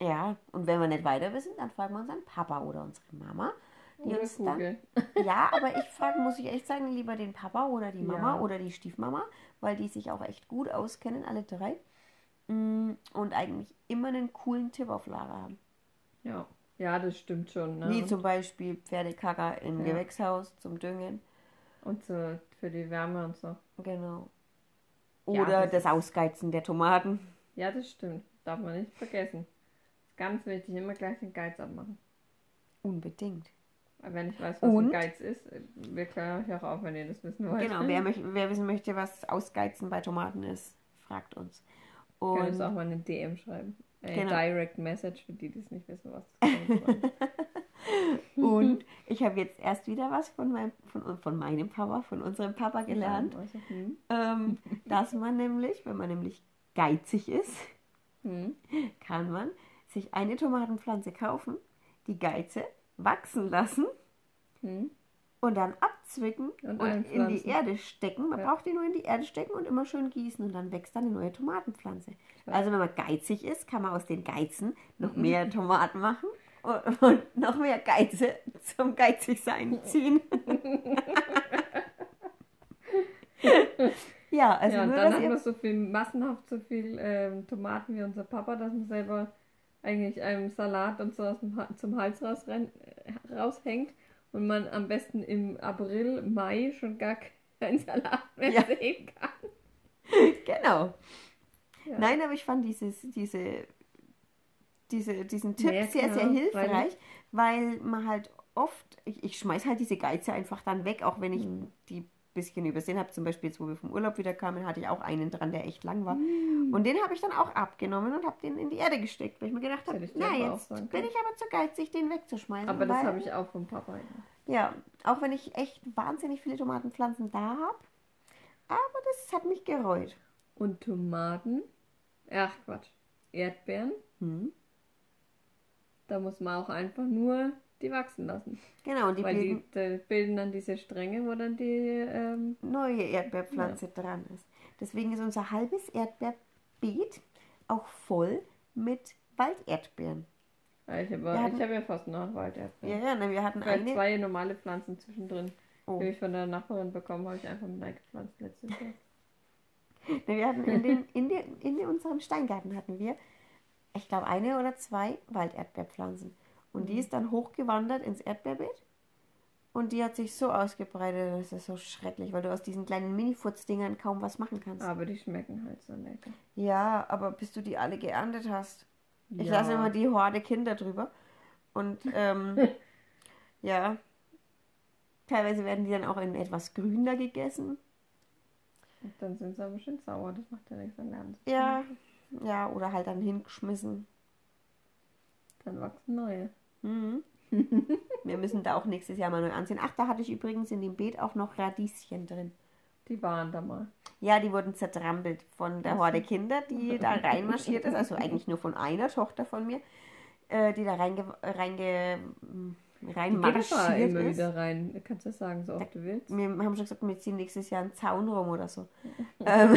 [SPEAKER 1] ja, und wenn wir nicht weiter wissen, dann fragen wir unseren Papa oder unsere Mama. Die
[SPEAKER 2] Oder
[SPEAKER 1] uns dann
[SPEAKER 2] Kugel.
[SPEAKER 1] ja, aber ich frage, muss ich echt sagen, lieber den Papa oder die Mama
[SPEAKER 2] Ja.
[SPEAKER 1] oder die Stiefmama, weil die sich auch echt gut auskennen, alle drei. Mm, Und eigentlich immer einen coolen Tipp auf Lager haben.
[SPEAKER 2] Ja. ja, das stimmt schon. Ne?
[SPEAKER 1] Wie zum Beispiel Pferdekacker im
[SPEAKER 2] Ja.
[SPEAKER 1] Gewächshaus zum Düngen.
[SPEAKER 2] Und so für die Wärme und so.
[SPEAKER 1] Genau.
[SPEAKER 2] Ja,
[SPEAKER 1] Oder
[SPEAKER 2] das
[SPEAKER 1] das,
[SPEAKER 2] ist-
[SPEAKER 1] Ausgeizen der Tomaten.
[SPEAKER 2] Ja, das stimmt. Darf man nicht vergessen. Ganz wichtig, immer gleich den Geiz abmachen.
[SPEAKER 1] Unbedingt.
[SPEAKER 2] Wenn ich weiß, was
[SPEAKER 1] Und?
[SPEAKER 2] ein Geiz ist, äh, wir klären euch auch auf, wenn ihr das wissen wollt.
[SPEAKER 1] Genau, wer, möcht, wer wissen möchte, was Ausgeizen bei Tomaten ist, fragt uns.
[SPEAKER 2] Könnt uns
[SPEAKER 1] Und
[SPEAKER 2] auch mal eine DM schreiben. Eine
[SPEAKER 1] Genau.
[SPEAKER 2] Direct Message für die, die es nicht wissen, was das ist.
[SPEAKER 1] Und ich habe jetzt erst wieder was von meinem, von, von meinem Papa, von unserem Papa gelernt, ähm, dass man nämlich, wenn man nämlich geizig ist,
[SPEAKER 2] hm,
[SPEAKER 1] kann man sich eine Tomatenpflanze kaufen, die Geize wachsen lassen
[SPEAKER 2] hm.
[SPEAKER 1] und dann abzwicken
[SPEAKER 2] Und
[SPEAKER 1] und, in die Erde stecken. Man
[SPEAKER 2] Ja.
[SPEAKER 1] braucht die nur in die Erde stecken und immer schön gießen und dann wächst da eine neue Tomatenpflanze.
[SPEAKER 2] Ja.
[SPEAKER 1] Also wenn man geizig ist, kann man aus den Geizen noch
[SPEAKER 2] Mhm.
[SPEAKER 1] mehr Tomaten machen und, und noch mehr Geize zum Geizigsein ziehen. ja, also
[SPEAKER 2] ja, und dann hat man so viel, massenhaft so viel ähm, Tomaten wie unser Papa, dass man selber eigentlich einem Salat und so aus dem, Ha- zum Hals rausrenn, äh, raushängt und man am besten im April, Mai schon gar keinen Salat mehr
[SPEAKER 1] Ja.
[SPEAKER 2] sehen kann.
[SPEAKER 1] Genau.
[SPEAKER 2] Ja.
[SPEAKER 1] Nein, aber ich fand dieses, diese, diese, diesen Tipp
[SPEAKER 2] Ja,
[SPEAKER 1] sehr,
[SPEAKER 2] klar,
[SPEAKER 1] sehr hilfreich,
[SPEAKER 2] freilich.
[SPEAKER 1] weil man halt oft, ich, ich schmeiß halt diese Geize einfach dann weg, auch wenn ich
[SPEAKER 2] Mhm.
[SPEAKER 1] die bisschen übersehen habe. Zum Beispiel jetzt, wo wir vom Urlaub wieder kamen, hatte ich auch einen dran, der echt lang war.
[SPEAKER 2] Mhm.
[SPEAKER 1] Und den habe ich dann auch abgenommen und habe den in die Erde gesteckt, weil ich mir gedacht habe, na, jetzt bin ich aber zu geizig, den wegzuschmeißen.
[SPEAKER 2] Aber das habe ich auch vom Papa. Ja.
[SPEAKER 1] Ja, auch wenn ich echt wahnsinnig viele Tomatenpflanzen da habe. Aber das hat mich gereut.
[SPEAKER 2] Und Tomaten, ach Quatsch, Erdbeeren,
[SPEAKER 1] Hm.
[SPEAKER 2] da muss man auch einfach nur die wachsen lassen.
[SPEAKER 1] Genau, und die
[SPEAKER 2] Weil
[SPEAKER 1] bilden
[SPEAKER 2] die, die bilden dann diese Stränge, wo dann die ähm,
[SPEAKER 1] neue Erdbeerpflanze dran ist. Deswegen ist unser halbes Erdbeerbeet auch voll mit Walderdbeeren.
[SPEAKER 2] Ja, ich habe hab ja fast noch einen Wald
[SPEAKER 1] Ja, ja, ne, wir hatten
[SPEAKER 2] Vielleicht
[SPEAKER 1] eine.
[SPEAKER 2] zwei normale Pflanzen zwischendrin.
[SPEAKER 1] Oh.
[SPEAKER 2] Die habe ich von der Nachbarin bekommen, habe ich einfach mit eingepflanzt letztes Jahr.
[SPEAKER 1] Ne, wir hatten in, den, in, den, in unserem Steingarten hatten wir, ich glaube, eine oder zwei Walderdbeerpflanzen. Und die ist dann hochgewandert ins Erdbeerbeet. Und die hat sich so ausgebreitet, das ist so schrecklich, weil du aus diesen kleinen Mini-Futz-Dingern kaum was machen kannst.
[SPEAKER 2] Aber die schmecken halt so lecker.
[SPEAKER 1] Ja, aber bis du die alle geerntet hast. Ich
[SPEAKER 2] Ja.
[SPEAKER 1] lasse immer die Horde Kinder drüber. Und ähm, ja, teilweise werden die dann auch in etwas grüner gegessen.
[SPEAKER 2] Und dann sind sie aber schön sauer, das macht ja nichts, lernen sie.
[SPEAKER 1] Ja, ja, oder halt dann hingeschmissen.
[SPEAKER 2] Dann wachsen neue.
[SPEAKER 1] Mhm. Wir müssen da auch nächstes Jahr mal neu ansehen. Ach, da hatte ich übrigens in dem Beet auch noch Radieschen drin.
[SPEAKER 2] Die waren da mal.
[SPEAKER 1] Ja, die wurden zertrampelt von der. Horde Kinder, die da reinmarschiert ist. Also eigentlich nur von einer Tochter von mir, äh, die da reinge, reinge, rein
[SPEAKER 2] Die immer
[SPEAKER 1] ist.
[SPEAKER 2] wieder rein. Du kannst das sagen, so oft du willst.
[SPEAKER 1] Wir haben schon gesagt, wir ziehen nächstes Jahr einen Zaun rum oder so. ähm,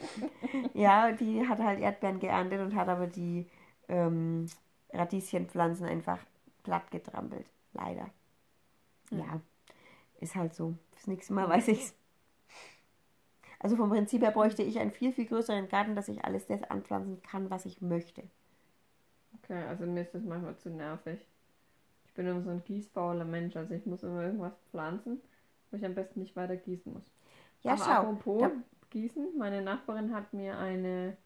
[SPEAKER 1] ja, die hat halt Erdbeeren geerntet und hat aber die ähm, Radieschenpflanzen einfach platt getrampelt. Leider. Ja, ist halt so. Fürs nächste Mal weiß ich's. Also vom Prinzip her bräuchte ich einen viel, viel größeren Garten, dass ich alles das anpflanzen kann, was ich möchte.
[SPEAKER 2] Okay, also mir ist das manchmal zu nervig. Ich bin immer so ein gießfauler Mensch, also ich muss immer irgendwas pflanzen, wo ich am besten nicht weiter gießen muss.
[SPEAKER 1] Ja,
[SPEAKER 2] Aber
[SPEAKER 1] schau.
[SPEAKER 2] apropos
[SPEAKER 1] Da,
[SPEAKER 2] Gießen, meine Nachbarin hat mir eine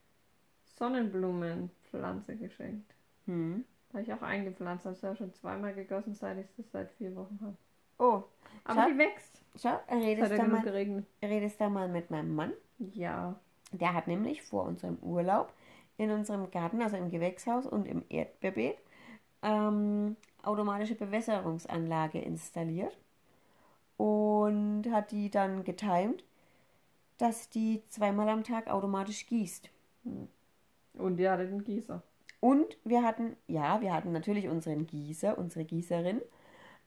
[SPEAKER 2] Sonnenblumenpflanze geschenkt.
[SPEAKER 1] Hm.
[SPEAKER 2] Habe ich auch eingepflanzt, habe es schon zweimal gegossen, seit ich das seit vier Wochen habe.
[SPEAKER 1] Oh,
[SPEAKER 2] Aber
[SPEAKER 1] Schau.
[SPEAKER 2] die wächst.
[SPEAKER 1] schau,
[SPEAKER 2] Es
[SPEAKER 1] redest
[SPEAKER 2] hat ja
[SPEAKER 1] da,
[SPEAKER 2] genug
[SPEAKER 1] mal,
[SPEAKER 2] geregnet.
[SPEAKER 1] redest da mal mit meinem Mann.
[SPEAKER 2] Ja.
[SPEAKER 1] Der hat nämlich vor unserem Urlaub in unserem Garten, also im Gewächshaus und im Erdbeerbeet, ähm, automatische Bewässerungsanlage installiert und hat die dann getimt, dass die zweimal am Tag automatisch gießt.
[SPEAKER 2] Und die hatte den Gießer.
[SPEAKER 1] Und wir hatten, ja, wir hatten natürlich unseren Gießer, unsere Gießerin,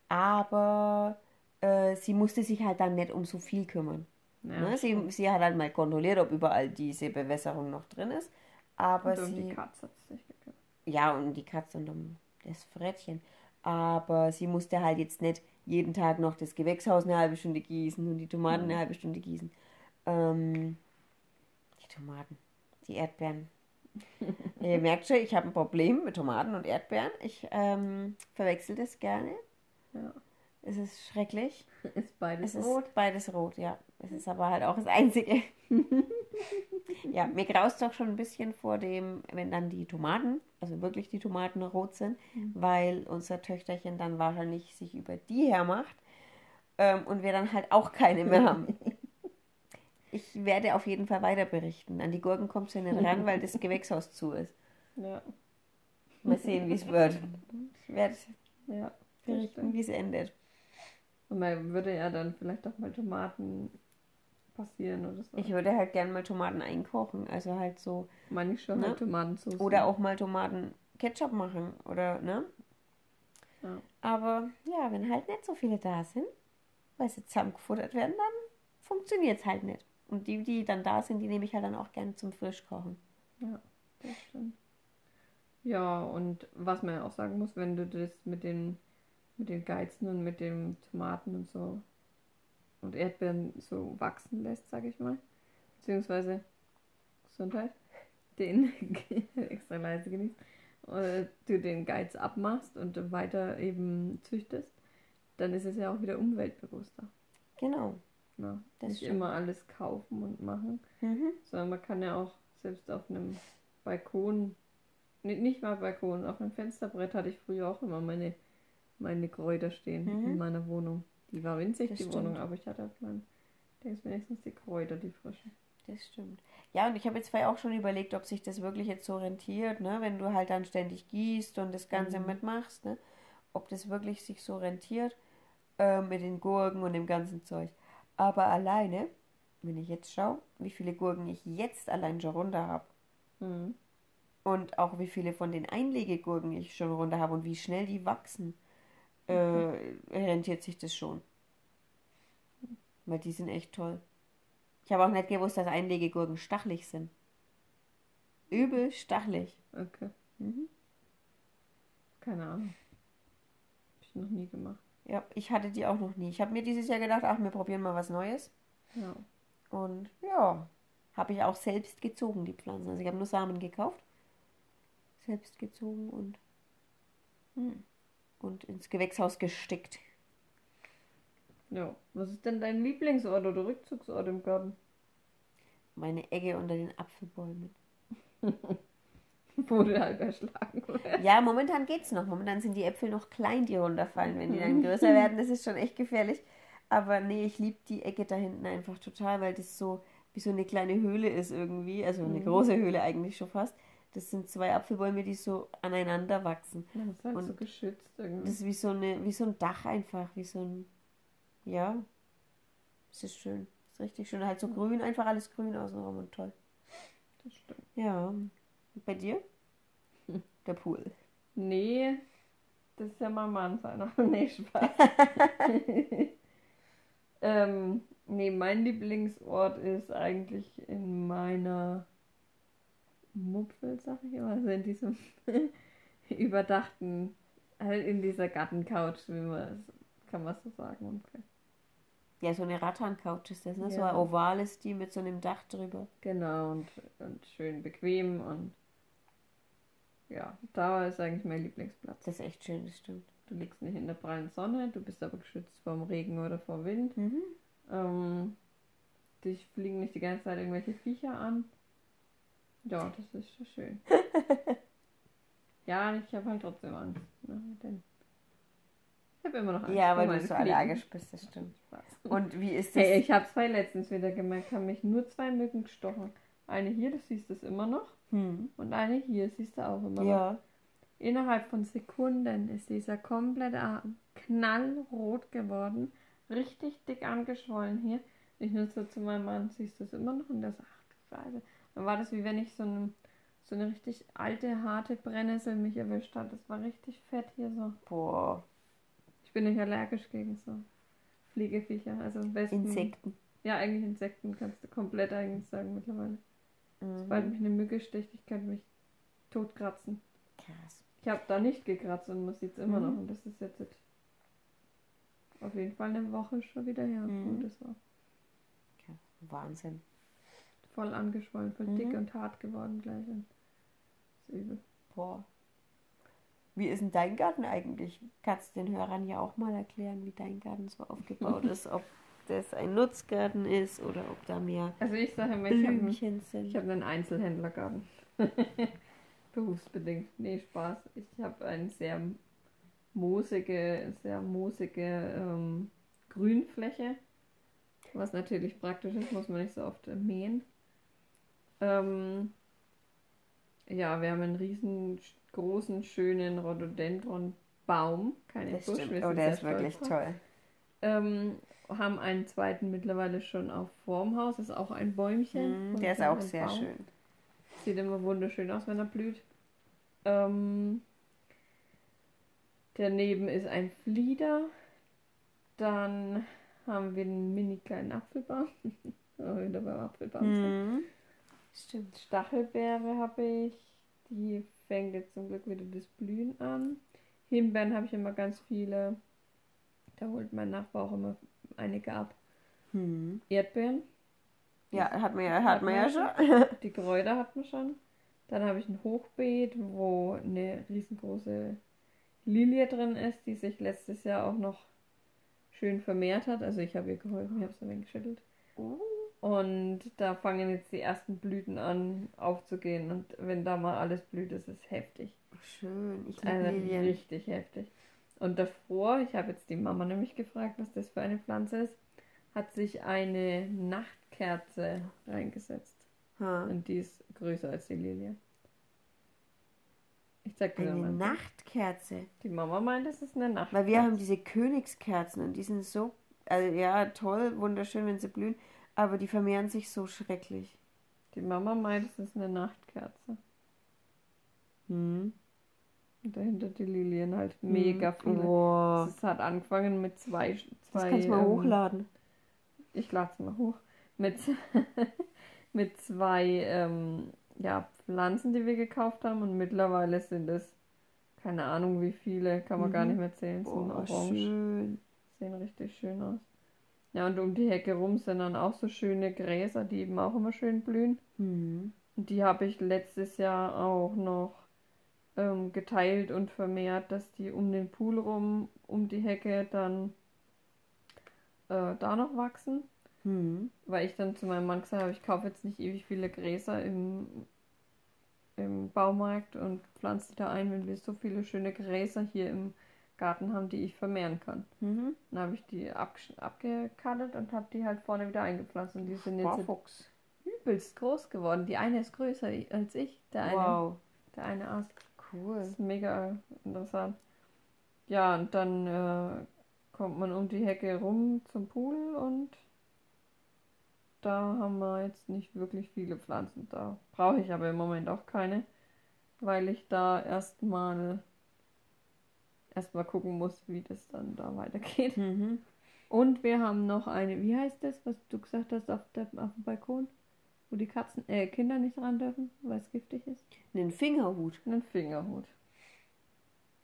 [SPEAKER 1] aber äh, sie musste sich halt dann nicht um so viel kümmern.
[SPEAKER 2] Ja,
[SPEAKER 1] ne? sie, sie hat halt mal kontrolliert, ob überall diese Bewässerung noch drin ist. Aber
[SPEAKER 2] und um
[SPEAKER 1] sie.
[SPEAKER 2] die Katze hat sich gekümmert.
[SPEAKER 1] Ja, und die Katze und um das Frettchen. Aber sie musste halt jetzt nicht jeden Tag noch das Gewächshaus eine halbe Stunde gießen und die Tomaten eine halbe Stunde gießen. Ähm, die Tomaten, die Erdbeeren. Ihr merkt schon, ich habe ein Problem mit Tomaten und Erdbeeren. Ich ähm, verwechsel das gerne.
[SPEAKER 2] Ja.
[SPEAKER 1] Es ist schrecklich.
[SPEAKER 2] Ist beides
[SPEAKER 1] Es
[SPEAKER 2] rot.
[SPEAKER 1] ist beides rot, ja. Es ist aber halt auch das Einzige. ja, mir graust doch schon ein bisschen vor dem, wenn dann die Tomaten, also wirklich die Tomaten rot sind, weil unser Töchterchen dann wahrscheinlich sich über die hermacht ähm, und wir dann halt auch keine mehr haben. Ich werde auf jeden Fall weiter berichten. An die Gurken kommst du nicht ran, weil das Gewächshaus zu ist.
[SPEAKER 2] Ja.
[SPEAKER 1] Mal sehen, wie es wird. Ich werde
[SPEAKER 2] Ja.
[SPEAKER 1] berichten, wie es endet.
[SPEAKER 2] Und man würde ja dann vielleicht auch mal Tomaten passieren oder so.
[SPEAKER 1] Ich würde halt gerne mal Tomaten einkochen. Also halt so
[SPEAKER 2] meine ich schon
[SPEAKER 1] Ne?
[SPEAKER 2] halt Tomatensauce.
[SPEAKER 1] Oder auch mal Tomaten Ketchup machen oder ne?
[SPEAKER 2] Ja.
[SPEAKER 1] Aber ja, wenn halt nicht so viele da sind, weil sie zusammengefuttert werden, dann funktioniert es halt nicht. Und die, die dann da sind, die nehme ich halt dann auch gerne zum Frischkochen.
[SPEAKER 2] Ja, das stimmt. Ja, und was man ja auch sagen muss, wenn du das mit den, mit den Geizen und mit den Tomaten und so und Erdbeeren so wachsen lässt, sag ich mal, beziehungsweise Gesundheit, den extra leise genießt, oder du den Geiz abmachst und weiter eben züchtest, dann ist es ja auch wieder umweltbewusster.
[SPEAKER 1] Genau.
[SPEAKER 2] Ne?
[SPEAKER 1] Das
[SPEAKER 2] Nicht
[SPEAKER 1] stimmt.
[SPEAKER 2] immer alles kaufen und machen,
[SPEAKER 1] Mhm.
[SPEAKER 2] sondern man kann ja auch selbst auf einem Balkon, nee, nicht mal Balkon, auf einem Fensterbrett hatte ich früher auch immer meine, meine Kräuter stehen
[SPEAKER 1] Mhm.
[SPEAKER 2] in meiner Wohnung. Die war winzig,
[SPEAKER 1] Das
[SPEAKER 2] die
[SPEAKER 1] stimmt.
[SPEAKER 2] Wohnung, aber ich hatte auf meinem Dings wenigstens die Kräuter, die frischen.
[SPEAKER 1] Das stimmt. Ja, und ich habe jetzt vorher auch schon überlegt, ob sich das wirklich jetzt so rentiert, ne? Wenn du halt dann ständig gießt und das Ganze
[SPEAKER 2] Mhm.
[SPEAKER 1] mitmachst, ne? Ob das wirklich sich so rentiert äh, mit den Gurken und dem ganzen Zeug. Aber alleine, wenn ich jetzt schaue, wie viele Gurken ich jetzt allein schon runter habe
[SPEAKER 2] Mhm.
[SPEAKER 1] und auch wie viele von den Einlegegurken ich schon runter habe und wie schnell die wachsen, äh, rentiert sich das schon. Weil die sind echt toll. Ich habe auch nicht gewusst, dass Einlegegurken stachelig sind. Übel stachelig.
[SPEAKER 2] Okay,
[SPEAKER 1] Mhm.
[SPEAKER 2] keine Ahnung. Hab ich noch nie gemacht.
[SPEAKER 1] Ja, ich hatte die auch noch nie. Ich habe mir dieses Jahr gedacht, ach, wir probieren mal was Neues.
[SPEAKER 2] Ja.
[SPEAKER 1] Und ja, habe ich auch selbst gezogen, die Pflanzen. Also ich habe nur Samen gekauft, selbst gezogen und, hm, und ins Gewächshaus gestickt.
[SPEAKER 2] ja. Was ist denn dein Lieblingsort oder Rückzugsort im Garten?
[SPEAKER 1] Meine Egge unter den Apfelbäumen.
[SPEAKER 2] Wurde halt erschlagen. oder?
[SPEAKER 1] Ja, momentan geht's noch. Momentan sind die Äpfel noch klein, die runterfallen. Wenn die dann größer werden, das ist schon echt gefährlich. Aber nee, ich liebe die Ecke da hinten einfach total, weil das so wie so eine kleine Höhle ist irgendwie. Also eine
[SPEAKER 2] Mhm.
[SPEAKER 1] große Höhle eigentlich schon fast. Das sind zwei Apfelbäume, die so aneinander wachsen.
[SPEAKER 2] Ja, das ist halt
[SPEAKER 1] Und
[SPEAKER 2] so geschützt irgendwie.
[SPEAKER 1] Das ist wie so, eine, wie so ein Dach einfach, wie so ein. Ja. Es ist schön. Es ist richtig schön. Halt so grün, einfach alles grün außenrum und toll.
[SPEAKER 2] Das stimmt.
[SPEAKER 1] Ja. Bei dir? Der Pool.
[SPEAKER 2] Nee, das ist ja mein Mann seiner. nee, Spaß. ähm, nee, mein Lieblingsort ist eigentlich in meiner Mupfel, sag ich immer, also in diesem überdachten, halt in dieser Gartencouch, wie man kann man so sagen ungefähr.
[SPEAKER 1] Ja, so eine Rattan-Couch ist das, ne? So
[SPEAKER 2] Ja.
[SPEAKER 1] ein ovales die mit so einem Dach drüber.
[SPEAKER 2] Genau, und, und schön bequem und ja, da ist eigentlich mein Lieblingsplatz.
[SPEAKER 1] Das ist echt schön, das stimmt.
[SPEAKER 2] Du liegst nicht in der prallen Sonne, du bist aber geschützt vom Regen oder vom Wind.
[SPEAKER 1] Mhm.
[SPEAKER 2] Ähm, dich fliegen nicht die ganze Zeit irgendwelche Viecher an. Ja, das ist schon schön. ja, ich habe halt trotzdem Angst. Ne, denn ich habe immer noch Angst.
[SPEAKER 1] Ja,
[SPEAKER 2] vor
[SPEAKER 1] weil du so
[SPEAKER 2] Fliegen.
[SPEAKER 1] allergisch bist, das stimmt. Und wie ist das?
[SPEAKER 2] Hey, ich habe zwei letztens wieder gemerkt, haben mich nur zwei Mücken gestochen. Eine hier, du siehst es immer noch.
[SPEAKER 1] Hm.
[SPEAKER 2] Und eine hier, siehst du auch immer noch.
[SPEAKER 1] Ja.
[SPEAKER 2] Innerhalb von Sekunden ist dieser komplette Arm knallrot geworden, richtig dick angeschwollen hier. Ich nur so zu meinem Mann, siehst du es immer noch? Und der sagt, ach du Scheiße. Dann war das wie wenn ich so eine, so eine richtig alte, harte Brennnessel mich erwischt hat. Das war richtig fett hier so.
[SPEAKER 1] Boah.
[SPEAKER 2] Ich bin nicht allergisch gegen so Fliegeviecher, also Wespen.
[SPEAKER 1] Insekten.
[SPEAKER 2] Ja, eigentlich Insekten kannst du komplett eigentlich sagen mittlerweile. Sobald
[SPEAKER 1] Mhm.
[SPEAKER 2] mich eine Mücke sticht, ich könnte mich totkratzen.
[SPEAKER 1] Krass.
[SPEAKER 2] Ich habe da nicht gekratzt und man sieht es immer
[SPEAKER 1] Mhm.
[SPEAKER 2] noch. Und das ist jetzt auf jeden Fall eine Woche schon wieder her,
[SPEAKER 1] Mhm.
[SPEAKER 2] wo das war.
[SPEAKER 1] Wahnsinn.
[SPEAKER 2] Voll angeschwollen, voll
[SPEAKER 1] Mhm.
[SPEAKER 2] dick und hart geworden gleich. Und das ist übel.
[SPEAKER 1] Boah. Wie ist denn dein Garten eigentlich? Kannst du den Hörern ja auch mal erklären, wie dein Garten so aufgebaut ist. Ob das ein Nutzgarten ist oder ob da mehr
[SPEAKER 2] Also ich sage immer, ich habe
[SPEAKER 1] Blümchen sind.
[SPEAKER 2] ich hab einen Einzelhändlergarten. Berufsbedingt. Nee, Spaß. Ich habe eine sehr moosige, sehr moosige ähm, Grünfläche. Was natürlich praktisch ist, muss man nicht so oft äh, mähen. Ähm, ja, wir haben einen riesengroßen, schönen Rhododendron-Baum. Keine
[SPEAKER 1] das
[SPEAKER 2] Busch,
[SPEAKER 1] stimmt. Oh, der ist wirklich toll.
[SPEAKER 2] Ähm, haben einen zweiten mittlerweile schon auf vorm Haus. Ist auch ein Bäumchen.
[SPEAKER 1] Mhm,
[SPEAKER 2] Und
[SPEAKER 1] der ist auch sehr
[SPEAKER 2] Baum.
[SPEAKER 1] schön.
[SPEAKER 2] Sieht immer wunderschön aus, wenn er blüht. Ähm, daneben ist ein Flieder. Dann haben wir einen mini kleinen Apfelbaum. oh, wieder beim Apfelbaum. sind.
[SPEAKER 1] Mhm. Stimmt.
[SPEAKER 2] Stachelbeere habe ich. Die fängt jetzt zum Glück wieder das Blühen an. Himbeeren habe ich immer ganz viele. Da holt mein Nachbar auch immer einige ab.
[SPEAKER 1] Mhm.
[SPEAKER 2] Erdbeeren.
[SPEAKER 1] Ja, hat man ja, hat man ja schon.
[SPEAKER 2] Die Kräuter hat man schon. Dann habe ich ein Hochbeet, wo eine riesengroße Lilie drin ist, die sich letztes Jahr auch noch schön vermehrt hat. Also ich habe ihr geholfen, ich habe es ein wenig geschüttelt.
[SPEAKER 1] Oh.
[SPEAKER 2] Und da fangen jetzt die ersten Blüten an aufzugehen. Und wenn da mal alles blüht, ist es heftig.
[SPEAKER 1] Schön. Ich liebe
[SPEAKER 2] Also
[SPEAKER 1] Lilien.
[SPEAKER 2] richtig heftig. Und davor, ich habe jetzt die Mama nämlich gefragt, was das für eine Pflanze ist, hat sich eine Nachtkerze reingesetzt.
[SPEAKER 1] Ha.
[SPEAKER 2] Und die ist größer als die Lilie. Ich zeig dir
[SPEAKER 1] Eine
[SPEAKER 2] mal.
[SPEAKER 1] Nachtkerze.
[SPEAKER 2] Die Mama meint, es ist eine Nachtkerze.
[SPEAKER 1] Weil wir haben diese Königskerzen und die sind so, also ja, toll, wunderschön, wenn sie blühen, aber die vermehren sich so schrecklich.
[SPEAKER 2] Die Mama meint, es ist eine Nachtkerze.
[SPEAKER 1] Hm.
[SPEAKER 2] Und dahinter die Lilien halt mega viele.
[SPEAKER 1] Boah.
[SPEAKER 2] Es hat angefangen mit zwei.
[SPEAKER 1] Das
[SPEAKER 2] zwei
[SPEAKER 1] kannst du mal
[SPEAKER 2] ähm,
[SPEAKER 1] hochladen.
[SPEAKER 2] Ich lade es mal hoch. Mit, mit zwei ähm, ja, Pflanzen, die wir gekauft haben. Und mittlerweile sind es, keine Ahnung wie viele, kann man gar
[SPEAKER 1] Mhm.
[SPEAKER 2] nicht mehr zählen. Sind
[SPEAKER 1] Boah,
[SPEAKER 2] orange.
[SPEAKER 1] schön.
[SPEAKER 2] Sehen richtig schön aus. Ja, und um die Hecke rum sind dann auch so schöne Gräser, die eben auch immer schön blühen.
[SPEAKER 1] Hm.
[SPEAKER 2] Und die habe ich letztes Jahr auch noch ähm, geteilt und vermehrt, dass die um den Pool rum, um die Hecke dann äh, da noch wachsen.
[SPEAKER 1] Hm.
[SPEAKER 2] Weil ich dann zu meinem Mann gesagt habe, ich kaufe jetzt nicht ewig viele Gräser im, im Baumarkt und pflanze die da ein, wenn wir so viele schöne Gräser hier im Garten haben, die ich vermehren kann.
[SPEAKER 1] Mhm.
[SPEAKER 2] Dann habe ich die abgesch- abgekattet und habe die halt vorne wieder eingepflanzt. Und die sind jetzt
[SPEAKER 1] Fuchs.
[SPEAKER 2] übelst groß geworden. Die eine ist größer als ich, der eine,
[SPEAKER 1] Wow.
[SPEAKER 2] der eine Ast.
[SPEAKER 1] Cool.
[SPEAKER 2] Das ist mega interessant. Ja, und dann äh, kommt man um die Hecke rum zum Pool und da haben wir jetzt nicht wirklich viele Pflanzen. Da brauche ich aber im Moment auch keine, weil ich da erstmal erstmal gucken muss, wie das dann da weitergeht. Mhm. Und wir haben noch eine, wie heißt das, was du gesagt hast, auf, der, auf dem Balkon? Wo die Katzen, äh, Kinder nicht ran dürfen, weil es giftig ist?
[SPEAKER 1] Einen Fingerhut.
[SPEAKER 2] Einen Fingerhut.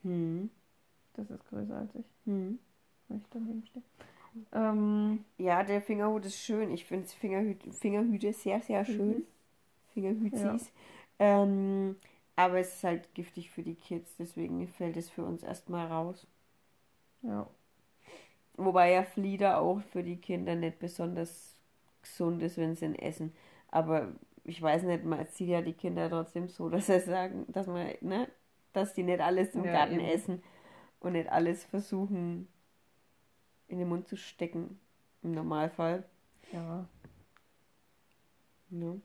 [SPEAKER 2] Hm. Das ist größer als ich. Hm. Wenn ich daneben stehe.
[SPEAKER 1] Ähm, ja, der Fingerhut ist schön. Ich finde Fingerhüte, Fingerhüte sehr, sehr schön. Mhm. Fingerhützis. Ja. Ähm, aber es ist halt giftig für die Kids, deswegen fällt es für uns erstmal raus. Ja. Wobei ja Flieder auch für die Kinder nicht besonders gesund ist, wenn sie ihn essen. Aber ich weiß nicht, man erzieht ja die Kinder trotzdem so, dass sie sagen, dass man, ne, dass die nicht alles im ja, Garten eben. essen und nicht alles versuchen in den Mund zu stecken. Im Normalfall. Ja.
[SPEAKER 2] ja.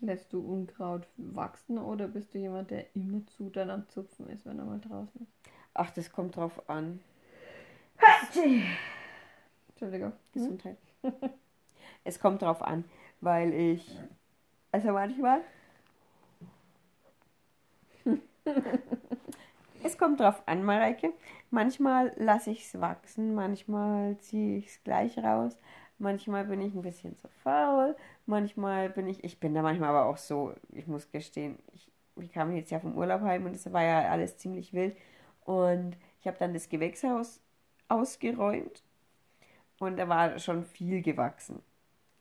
[SPEAKER 2] Lässt du Unkraut wachsen oder bist du jemand, der immer zu dann am Zupfen ist, wenn er mal draußen ist?
[SPEAKER 1] Ach, das kommt drauf an. Entschuldigung. Gesundheit. es kommt drauf an, weil ich. Also manchmal. es kommt drauf an, Mareike. Manchmal lasse ich es wachsen, manchmal ziehe ich es gleich raus, manchmal bin ich ein bisschen zu faul, manchmal bin ich, ich bin da manchmal aber auch so, ich muss gestehen, ich, ich kam jetzt ja vom Urlaub heim und es war ja alles ziemlich wild und ich habe dann das Gewächshaus ausgeräumt und da war schon viel gewachsen.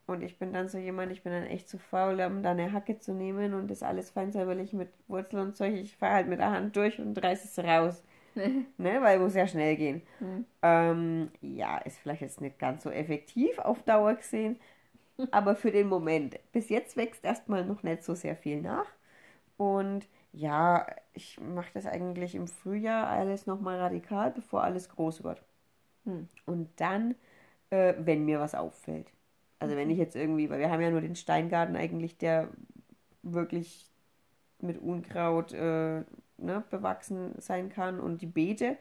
[SPEAKER 1] Und ich bin dann so jemand, ich bin dann echt zu faul, um da eine Hacke zu nehmen und das alles fein säuberlich mit Wurzeln und Zeug. Ich fahre halt mit der Hand durch und reiße es raus. ne, weil muss ja schnell gehen. Mhm. Ähm, ja, ist vielleicht jetzt nicht ganz so effektiv auf Dauer gesehen, aber für den Moment. Bis jetzt wächst erstmal noch nicht so sehr viel nach. Und ja, ich mache das eigentlich im Frühjahr alles nochmal radikal, bevor alles groß wird. Hm. Und dann, äh, wenn mir was auffällt. Also wenn ich jetzt irgendwie, weil wir haben ja nur den Steingarten eigentlich, der wirklich mit Unkraut äh, ne, bewachsen sein kann und die Beete.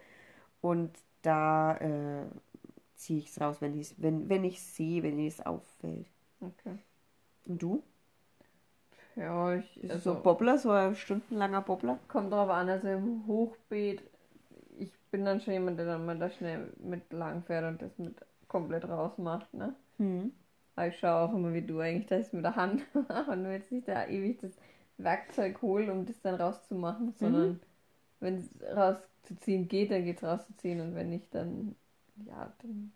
[SPEAKER 1] Und da äh, ziehe ich es raus, wenn ich es wenn, wenn sehe, wenn es auffällt. Okay. Und du? Ja, ich. Also, so Bobbler, so ein stundenlanger Bobbler?
[SPEAKER 2] Kommt drauf an, also im Hochbeet, ich bin dann schon jemand, der dann mal da schnell mit lang fährt und das mit komplett rausmacht, ne? Mhm. Aber ich schaue auch immer wie du eigentlich, dass ich es mit der Hand mache und jetzt nicht da ewig das Werkzeug holen, um das dann rauszumachen, sondern mhm. wenn es rauszuziehen geht, dann geht es rauszuziehen und wenn nicht, dann ja, dann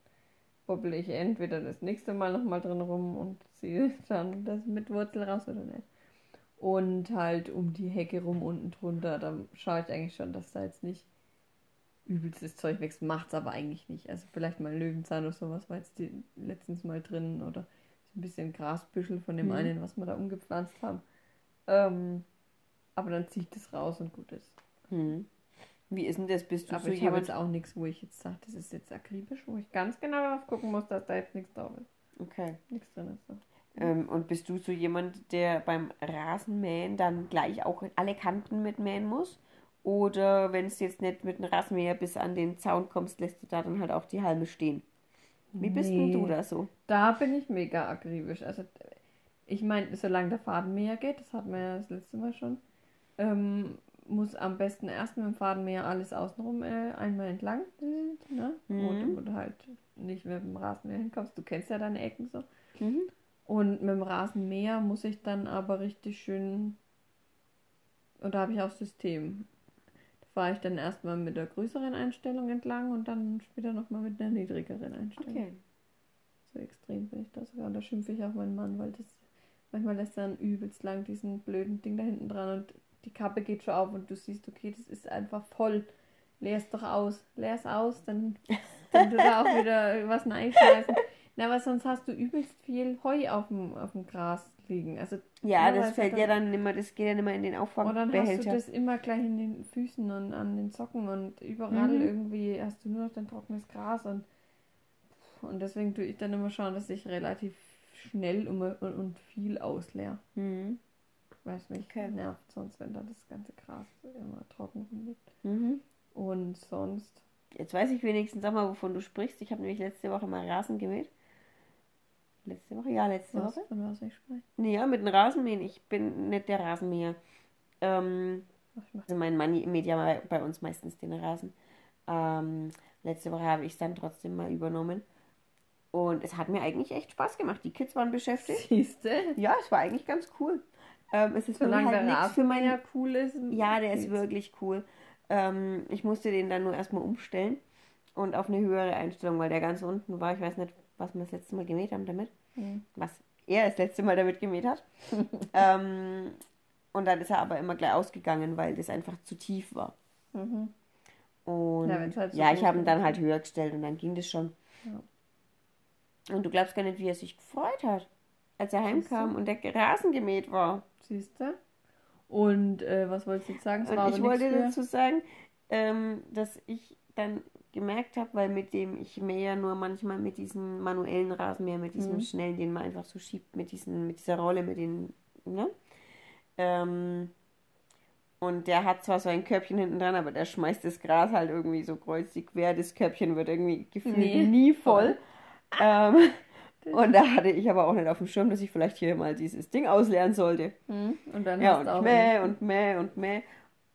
[SPEAKER 2] bobbel ich entweder das nächste Mal nochmal drin rum und ziehe dann das mit Wurzel raus oder nicht. Und halt um die Hecke rum unten drunter, da schaue ich eigentlich schon, dass da jetzt nicht übelstes Zeug wächst. Macht es aber eigentlich nicht. Also vielleicht mal Löwenzahn oder sowas war jetzt die, letztens mal drin oder ein bisschen Grasbüschel von dem mhm. einen, was wir da umgepflanzt haben. Ähm, aber dann zieht es raus und gut ist. Hm.
[SPEAKER 1] Wie ist denn das? Bist
[SPEAKER 2] du aber so ich habe jetzt auch nichts, wo ich jetzt sage, das ist jetzt akribisch, wo ich ganz genau darauf gucken muss, dass da jetzt nichts drauf ist. Okay.
[SPEAKER 1] Nichts drin ist. So. Ähm, und bist du so jemand, der beim Rasenmähen dann gleich auch alle Kanten mitmähen muss? Oder wenn es jetzt nicht mit dem Rasenmäher bis an den Zaun kommst, lässt du da dann halt auch die Halme stehen? Wie bist nee, denn du da so?
[SPEAKER 2] Da bin ich mega akribisch. Also ich meine, solange der Fadenmäher geht, das hatten wir ja das letzte Mal schon, ähm, muss am besten erst mit dem Fadenmäher alles außenrum äh, einmal entlang, ne? Mhm. Wo, du, wo, du, halt nicht mit dem Rasenmäher hinkommst. Du kennst ja deine Ecken so. Mhm. Und mit dem Rasenmäher muss ich dann aber richtig schön, und da habe ich auch System. Fahre ich dann erstmal mit der größeren Einstellung entlang und dann später nochmal mit der niedrigeren Einstellung. Okay. So extrem bin ich da sogar. Und da schimpfe ich auch meinen Mann, weil das Manchmal lässt er dann übelst lang diesen blöden Ding da hinten dran und die Kappe geht schon auf und du siehst, okay, das ist einfach voll. Leer es doch aus. Leer es aus, dann, dann du da auch wieder was reinschmeißen. Na, aber sonst hast du übelst viel Heu auf dem, auf dem Gras liegen. Also,
[SPEAKER 1] ja, das fällt dann, ja dann immer, das geht ja immer in den Auffangbehälter. Und dann
[SPEAKER 2] hast du das immer gleich in den Füßen und an den Socken und überall mhm. irgendwie hast du nur noch dein trockenes Gras und, und deswegen tue ich dann immer schauen, dass ich relativ schnell und, und viel ausleer. Mhm. Weil es mich okay. nervt sonst, wenn da das ganze Gras immer trocken rumliegt. Mhm. Und sonst.
[SPEAKER 1] Jetzt weiß ich wenigstens auch mal, wovon du sprichst. Ich habe nämlich letzte Woche mal Rasen gemäht. Letzte Woche? Ja, letzte was, Woche. Von was ich spreche? Nee, ja, mit dem Rasenmähen. Ich bin nicht der Rasenmäher. Ähm, also mein Mann mäht ja bei uns meistens den Rasen. ähm, letzte Woche habe ich es dann trotzdem mal übernommen. Und es hat mir eigentlich echt Spaß gemacht. Die Kids waren beschäftigt.
[SPEAKER 2] Siehste?
[SPEAKER 1] Ja, es war eigentlich ganz cool. Ähm, es ist
[SPEAKER 2] Solange
[SPEAKER 1] halt
[SPEAKER 2] der
[SPEAKER 1] für
[SPEAKER 2] Rasenmäher
[SPEAKER 1] meine.
[SPEAKER 2] cool ist.
[SPEAKER 1] Ja, der ist wirklich cool. Ähm, ich musste den dann nur erstmal umstellen und auf eine höhere Einstellung, weil der ganz unten war. Ich weiß nicht, was wir das letzte Mal gemäht haben damit.
[SPEAKER 2] Hm.
[SPEAKER 1] Was er das letzte Mal damit gemäht hat. ähm, und dann ist er aber immer gleich ausgegangen, weil das einfach zu tief war.
[SPEAKER 2] Mhm.
[SPEAKER 1] Und
[SPEAKER 2] Ja,
[SPEAKER 1] ja,
[SPEAKER 2] halt so
[SPEAKER 1] ich
[SPEAKER 2] groß
[SPEAKER 1] habe ihn dann halt höher gestellt und dann ging das schon.
[SPEAKER 2] Ja.
[SPEAKER 1] Und du glaubst gar nicht, wie er sich gefreut hat, als er heimkam und der Rasen gemäht war.
[SPEAKER 2] Siehste? Und äh, was wolltest du jetzt sagen?
[SPEAKER 1] Ich wollte dazu sagen, ähm, dass ich dann gemerkt habe, weil mit dem, ich mähe ja nur manchmal mit diesem manuellen Rasenmäher, mit diesem
[SPEAKER 2] Mhm.
[SPEAKER 1] schnellen, den man einfach so schiebt, mit, diesen, mit dieser Rolle, mit den, ne? Ähm, und der hat zwar so ein Körbchen hinten dran, aber der schmeißt das Gras halt irgendwie so kreuzig quer. Das Körbchen wird irgendwie gefühlt
[SPEAKER 2] Nee.
[SPEAKER 1] nie voll. Ähm, und da hatte ich aber auch nicht auf dem Schirm, dass ich vielleicht hier mal dieses Ding ausleeren sollte.
[SPEAKER 2] Hm? Und dann
[SPEAKER 1] Ja,
[SPEAKER 2] hast
[SPEAKER 1] und mäh und mäh und mäh.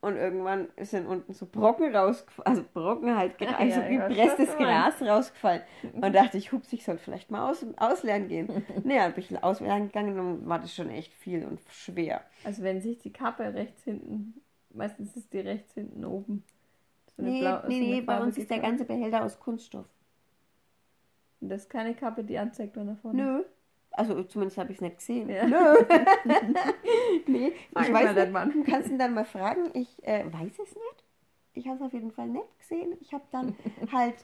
[SPEAKER 1] Und irgendwann sind unten so Brocken rausgefallen, also Brocken halt, gra-
[SPEAKER 2] Ja,
[SPEAKER 1] also
[SPEAKER 2] ja,
[SPEAKER 1] gepresstes. Gras rausgefallen. Und dachte ich, hups, ich sollte vielleicht mal aus, ausleeren gehen. Nee, dann bin ich ausleeren gegangen und war das schon echt viel und schwer.
[SPEAKER 2] Also wenn sich die Kappe rechts hinten, meistens ist die rechts hinten oben. So eine
[SPEAKER 1] Nee,
[SPEAKER 2] blau- so
[SPEAKER 1] nee,
[SPEAKER 2] eine
[SPEAKER 1] nee, bei uns ist der ganze Behälter aus Kunststoff.
[SPEAKER 2] Und das ist keine Kappe, die anzeigt, wenn er vorne
[SPEAKER 1] Nö. Also zumindest habe ich es nicht gesehen.
[SPEAKER 2] Ja.
[SPEAKER 1] Nö. nee,
[SPEAKER 2] Frag
[SPEAKER 1] ich weiß nicht.
[SPEAKER 2] Mann.
[SPEAKER 1] Du kannst ihn dann mal fragen. Ich äh, weiß es nicht. Ich habe es auf jeden Fall nicht gesehen. Ich habe dann halt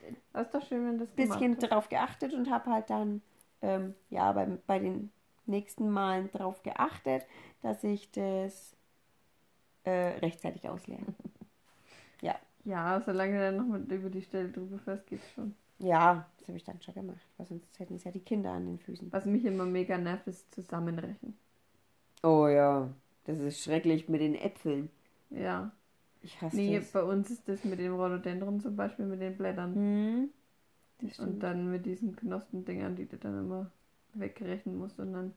[SPEAKER 2] das
[SPEAKER 1] bisschen drauf geachtet und habe halt dann ähm, ja bei, bei den nächsten Malen drauf geachtet, dass ich das äh, rechtzeitig ausleere.
[SPEAKER 2] Ja, solange du dann noch mit über die Stelle drüber fährst, geht's schon.
[SPEAKER 1] Ja, das habe ich dann schon gemacht, weil sonst hätten es ja die Kinder an den Füßen.
[SPEAKER 2] Was mich immer mega nervt, ist Zusammenrechen.
[SPEAKER 1] Oh ja, das ist schrecklich mit den Äpfeln.
[SPEAKER 2] Ja.
[SPEAKER 1] Ich hasse
[SPEAKER 2] Nee,
[SPEAKER 1] das.
[SPEAKER 2] bei uns ist das mit dem Rhododendron zum Beispiel, mit den Blättern.
[SPEAKER 1] Hm,
[SPEAKER 2] Und dann mit diesen Knospendingern, die du dann immer wegrechnen musst. Und dann.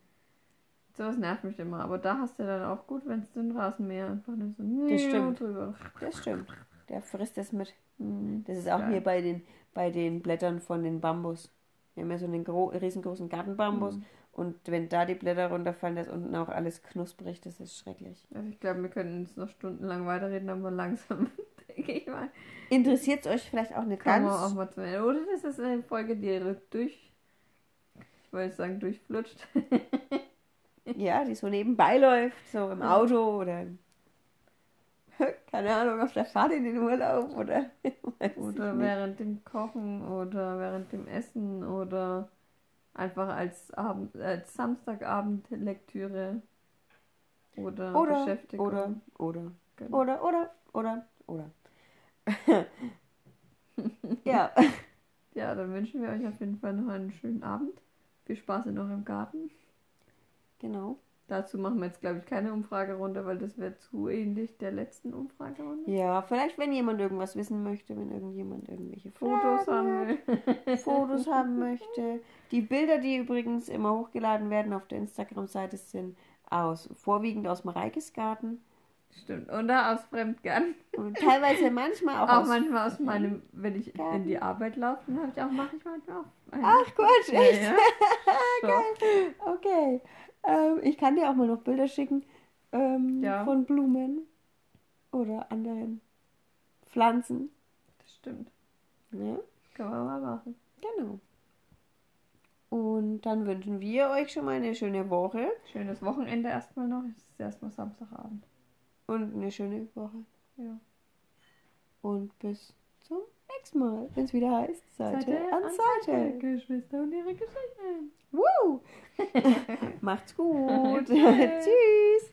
[SPEAKER 2] Sowas nervt mich immer. Aber da hast du dann auch gut, wenn es den Rasenmäher einfach nur so
[SPEAKER 1] Das stimmt.
[SPEAKER 2] drüber.
[SPEAKER 1] Das stimmt. Der frisst das mit.
[SPEAKER 2] Mhm.
[SPEAKER 1] Das ist auch
[SPEAKER 2] Geil.
[SPEAKER 1] hier bei den, bei den Blättern von den Bambus. Wir haben ja so einen gro riesengroßen Gartenbambus.
[SPEAKER 2] Mhm.
[SPEAKER 1] Und wenn da die Blätter runterfallen, da ist unten auch alles knusprig. Das ist schrecklich.
[SPEAKER 2] Also ich glaube, wir können jetzt noch stundenlang weiterreden, aber langsam, denke ich mal,
[SPEAKER 1] Interessiert es euch vielleicht auch nicht
[SPEAKER 2] kann
[SPEAKER 1] ganz?
[SPEAKER 2] man auch mal zu Ende. Oder das ist eine Folge, die durch, ich wollte sagen, durchflutscht.
[SPEAKER 1] Ja, die so nebenbei läuft, so im
[SPEAKER 2] Ja.
[SPEAKER 1] Auto oder keine Ahnung, auf der Fahrt in den Urlaub oder
[SPEAKER 2] Oder während dem Kochen oder während dem Essen oder einfach als, Abend, als Samstagabend-Lektüre oder,
[SPEAKER 1] oder
[SPEAKER 2] Beschäftigung.
[SPEAKER 1] oder oder
[SPEAKER 2] Genau.
[SPEAKER 1] oder oder oder oder. ja,
[SPEAKER 2] Ja, dann wünschen wir euch auf jeden Fall noch einen schönen Abend. Viel Spaß in eurem Garten.
[SPEAKER 1] genau.
[SPEAKER 2] Dazu machen wir jetzt, glaube ich, keine Umfragerunde, weil das wäre zu ähnlich der letzten Umfragerunde.
[SPEAKER 1] Ja, vielleicht wenn jemand irgendwas wissen möchte, wenn irgendjemand irgendwelche
[SPEAKER 2] Fotos haben will.
[SPEAKER 1] Fotos haben möchte. Die Bilder, die übrigens immer hochgeladen werden auf der Instagram-Seite, sind aus vorwiegend aus Mareikes Garten
[SPEAKER 2] Stimmt. Oder aus Fremdgarten.
[SPEAKER 1] und teilweise manchmal auch,
[SPEAKER 2] Auch
[SPEAKER 1] aus
[SPEAKER 2] manchmal aus meinem, wenn ich
[SPEAKER 1] Garten.
[SPEAKER 2] in die Arbeit laufe, dann habe ich auch, mache ich manchmal auch.
[SPEAKER 1] Ach Quatsch,
[SPEAKER 2] Ja,
[SPEAKER 1] echt?
[SPEAKER 2] ja. So.
[SPEAKER 1] Okay. Ähm, ich kann dir auch mal noch Bilder schicken ähm,
[SPEAKER 2] Ja.
[SPEAKER 1] von Blumen oder anderen Pflanzen.
[SPEAKER 2] Das stimmt.
[SPEAKER 1] Ja,
[SPEAKER 2] kann man mal machen.
[SPEAKER 1] genau. Und dann wünschen wir euch schon mal eine schöne Woche
[SPEAKER 2] Schönes Wochenende erstmal noch. Es ist erstmal Samstagabend.
[SPEAKER 1] und eine schöne Woche.
[SPEAKER 2] Ja.
[SPEAKER 1] Und bis zum nächsten Mal, wenn es wieder heißt Seite,
[SPEAKER 2] Seite
[SPEAKER 1] an
[SPEAKER 2] an
[SPEAKER 1] Seite.
[SPEAKER 2] Geschwister und ihre Geschichten.
[SPEAKER 1] Woo! Macht's gut.
[SPEAKER 2] Tschüss.
[SPEAKER 1] Tschüss.